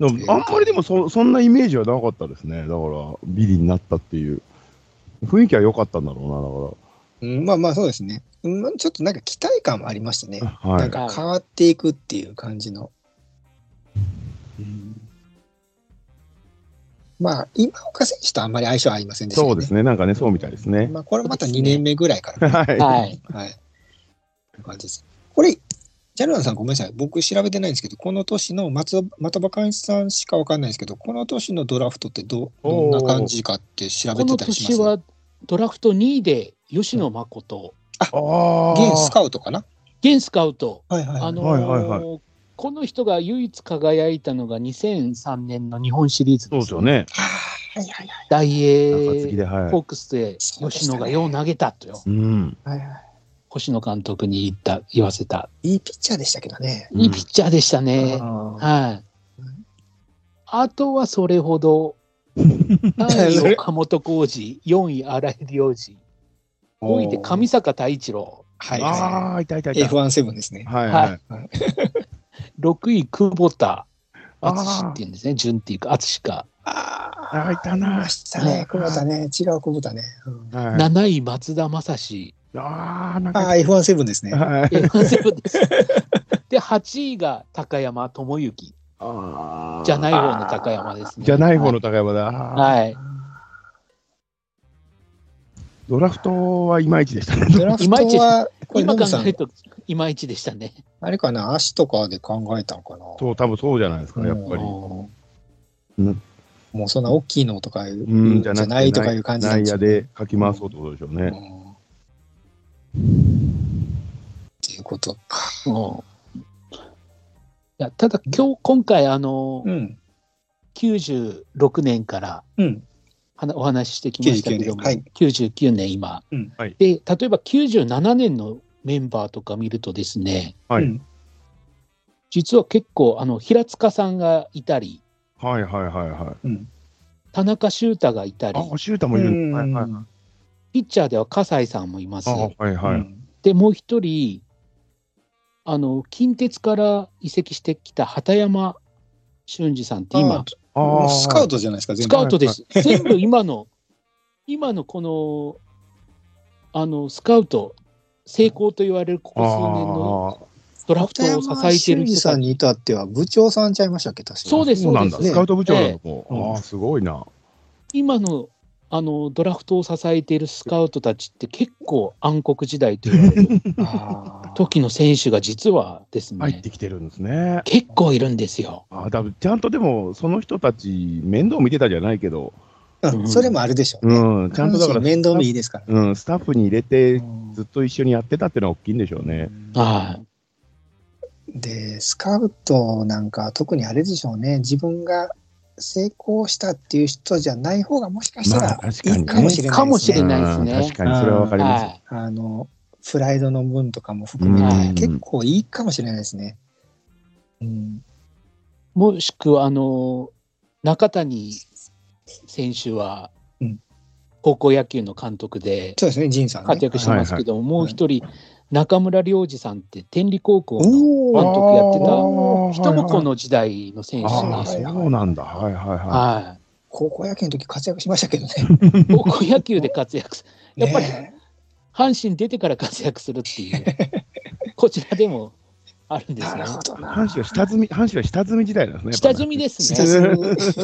でもあんまりでもそそんなイメージはなかったですね。だから、ビリになったっていう。雰囲気は良かったんだろうん、まあまあそうですね。うんちょっとなんか期待感もありましたねう。な。はなんい。か変わっていくっていう感じの。うんまあ、今岡選手とあんまり相性合いませんでしたね。そうですね。なんかね、そうみたいですね。まあ、これまた2年目ぐらいから、はい。はい。はい。感じです。これ、ジャルナさんごめんなさい。僕調べてないんですけど、この年の松的場寛一さんしかわかんないですけど、この年のドラフトってどどんな感じかって調べこのてたりします？年はドラフト2位で吉野誠、ああ。現スカウトかな？現スカウト、はいはい、はい。あのーはいはいはこの人が唯一輝いたのが2003年の日本シリーズそうですよね。はいはいはい。大英で、はいホ。ークスで吉野がよう投げたとよ、うん。はいは星野監督に言った言わせた、い。いいピッチャーでしたけどね。いいピッチャーでしたね。あはい。あとはそれほど、3位岡本浩二、4位荒井良二、5位で上坂太一郎、はいあはあ、いたいたいい。た。F17 ですね。はいはい。6位久保田淳っていうんですね、順っていうか、淳か。あああ、いたなま。したね。久保田ね。違う久保田ね。うんはい。7位松田正史、ああ、なんああ、か。F17 ですね。はい。F7 です。で、8位が高山智之。あーじゃない方の高山ですね。じゃない方の高山だ。はい。ドラフトはいまいちでしたね。ドラフトは、今考える、と、いまいちでしたね。あれかな、足とかで考えたのかな。そう、多分そうじゃないですか、やっぱり。うんもうそんな大きいのとかいう、うん、じゃないとかいう感じなん内野ですよでかき回そうってことでしょうね。うんっていうことか。うんいやただ今日今回あのうん。96年からうん。お話ししてきましたけども、99年はい99年今、うんはいで例えば97年のメンバーとか見るとですねはいうん実は結構あの平塚さんがいたりはいはいはいはい。うん。田中修太がいたりあ、シュータもいる。はいはいはい。ピッチャーでは葛西さんもいます。あ、はいはい。うんでもう一人あの近鉄から移籍してきた畑山俊二さんって今スカウトじゃないですか、全部。スカウトです。全部今の、今のこの、あの、スカウト、成功と言われるここ数年のドラフトを支えている人。さんに至っては部長さんちゃいましたっけ、確かそうですそうなんだ。そうですスカウト部長なのも。うんああ、すごいな。今の、あの、ドラフトを支えているスカウトたちって結構暗黒時代と言われる 時の選手が実はです入っね、てきてるんですね。結構いるんですよ。ああ、だちゃんとでも、その人たち、面倒見てたじゃないけど、うんそれもあるでしょうね。うん、ちゃんとだから、面倒見いいですから。うん、スタッフに入れて、うんずっと一緒にやってたっていうのは大きいんでしょうね。はい。で、スカウトなんか特にあれでしょうね。自分が成功したっていう人じゃない方がもしかしたまあらいいかもしれないですね。かもしれないですねうん確かに、それはわかります。はい。あの、プライドの分とかも含めうんて、結構いいかもしれないですね。うん。もしくは、あの、中谷選手は、うん高校野球の監督でそうですね、仁さん、ね。活躍してますけども、もう一人、中村良二さんって天理高校のお監ー督やってたあ人もこの時代の選手ああ、です。そうなんだ。はいはいはは高校野球の時活躍しましたけどね。い。高校野球で活躍す やっぱりね阪神出てから活躍するっていう、こちらでもあるんですね。阪神は下積み、阪神は下積み時代なんですね。下積みです下ね。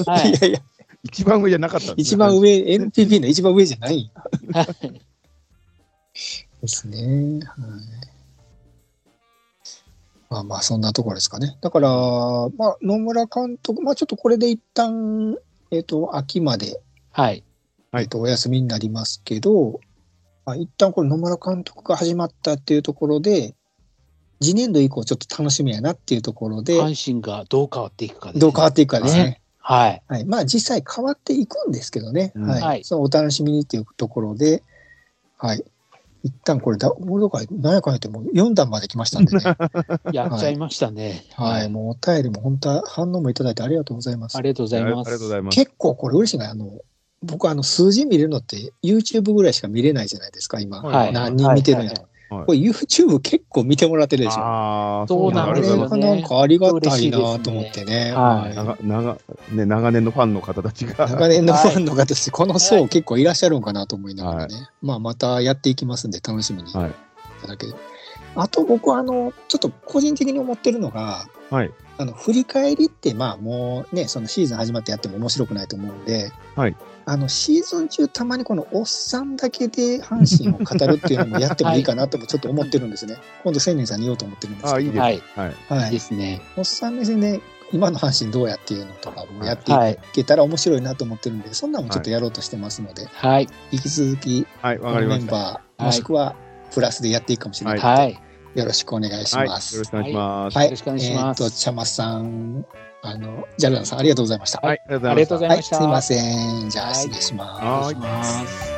はいいやいや、一番上じゃなかったね一番。上、NPB の一番上じゃないはいですね。はい。まあまあ、そんなところですかね。だから、まあ、野村監督、まあちょっとこれで一旦、えっ、と、秋まで、はい。はいえっと、お休みになりますけど、まあ、一旦これ野村監督が始まったっていうところで、次年度以降ちょっと楽しみやなっていうところで、阪神がどう変わっていくかですねどう変わっていくかですね。はい。はい。まあ実際変わっていくんですけどね。うんはい。はいそのお楽しみにっていうところで、はい。一旦これだ、俺とか何やかんやってもう4段まで来ましたんでね。やっちゃいましたね。はい。もうお便りも本当は反応もいただいてありがとうございますあ。りがとうございありがます。とうございます。結構これ嬉しいのが、あの、僕あの数字見れるのって YouTube ぐらいしか見れないじゃないですか、今。はい。何人見てるんやと。はいこれ YouTube 結構見てもらってるでしょ。ああ、そうなんですよありがとうございがなんかありがたいなと思ってね。はい長長ね、長年のファンの方たちが。長年のファンの方ですこの層結構いらっしゃるんかなと思いながらね、まあまたやっていきますんで楽しみにいはい。ただける、あと僕はあのちょっと個人的に思ってるのがはい。あの振り返りってまあもうねそのシーズン始まってやっても面白くないと思うんで、はいあのシーズン中たまにこのおっさんだけで阪神を語るっていうのもやってもいいかなともちょっと思ってるんですね、今度千年さんに言おうと思ってるんですけどいいです。はい。はい。はいいいですね。おっさん目線で今の阪神どうやっていうのとかもやっていはい。けたら面白いなと思ってるんで、そんなのもちょっとやろうとしてますので、はい。引き続きはい。のメンバー、はいもしくはプラスでやっていくかもしれないはい。よろしくお願いしはい。よろます。しくお願いします。はい、よろしくお願いしますえっ、と、ちゃまさん、あの、ジャルダンさん、ありがとうございました。はい、ありがとうございました。はい、すいません。じゃあ、はい失礼します。はいお願いします。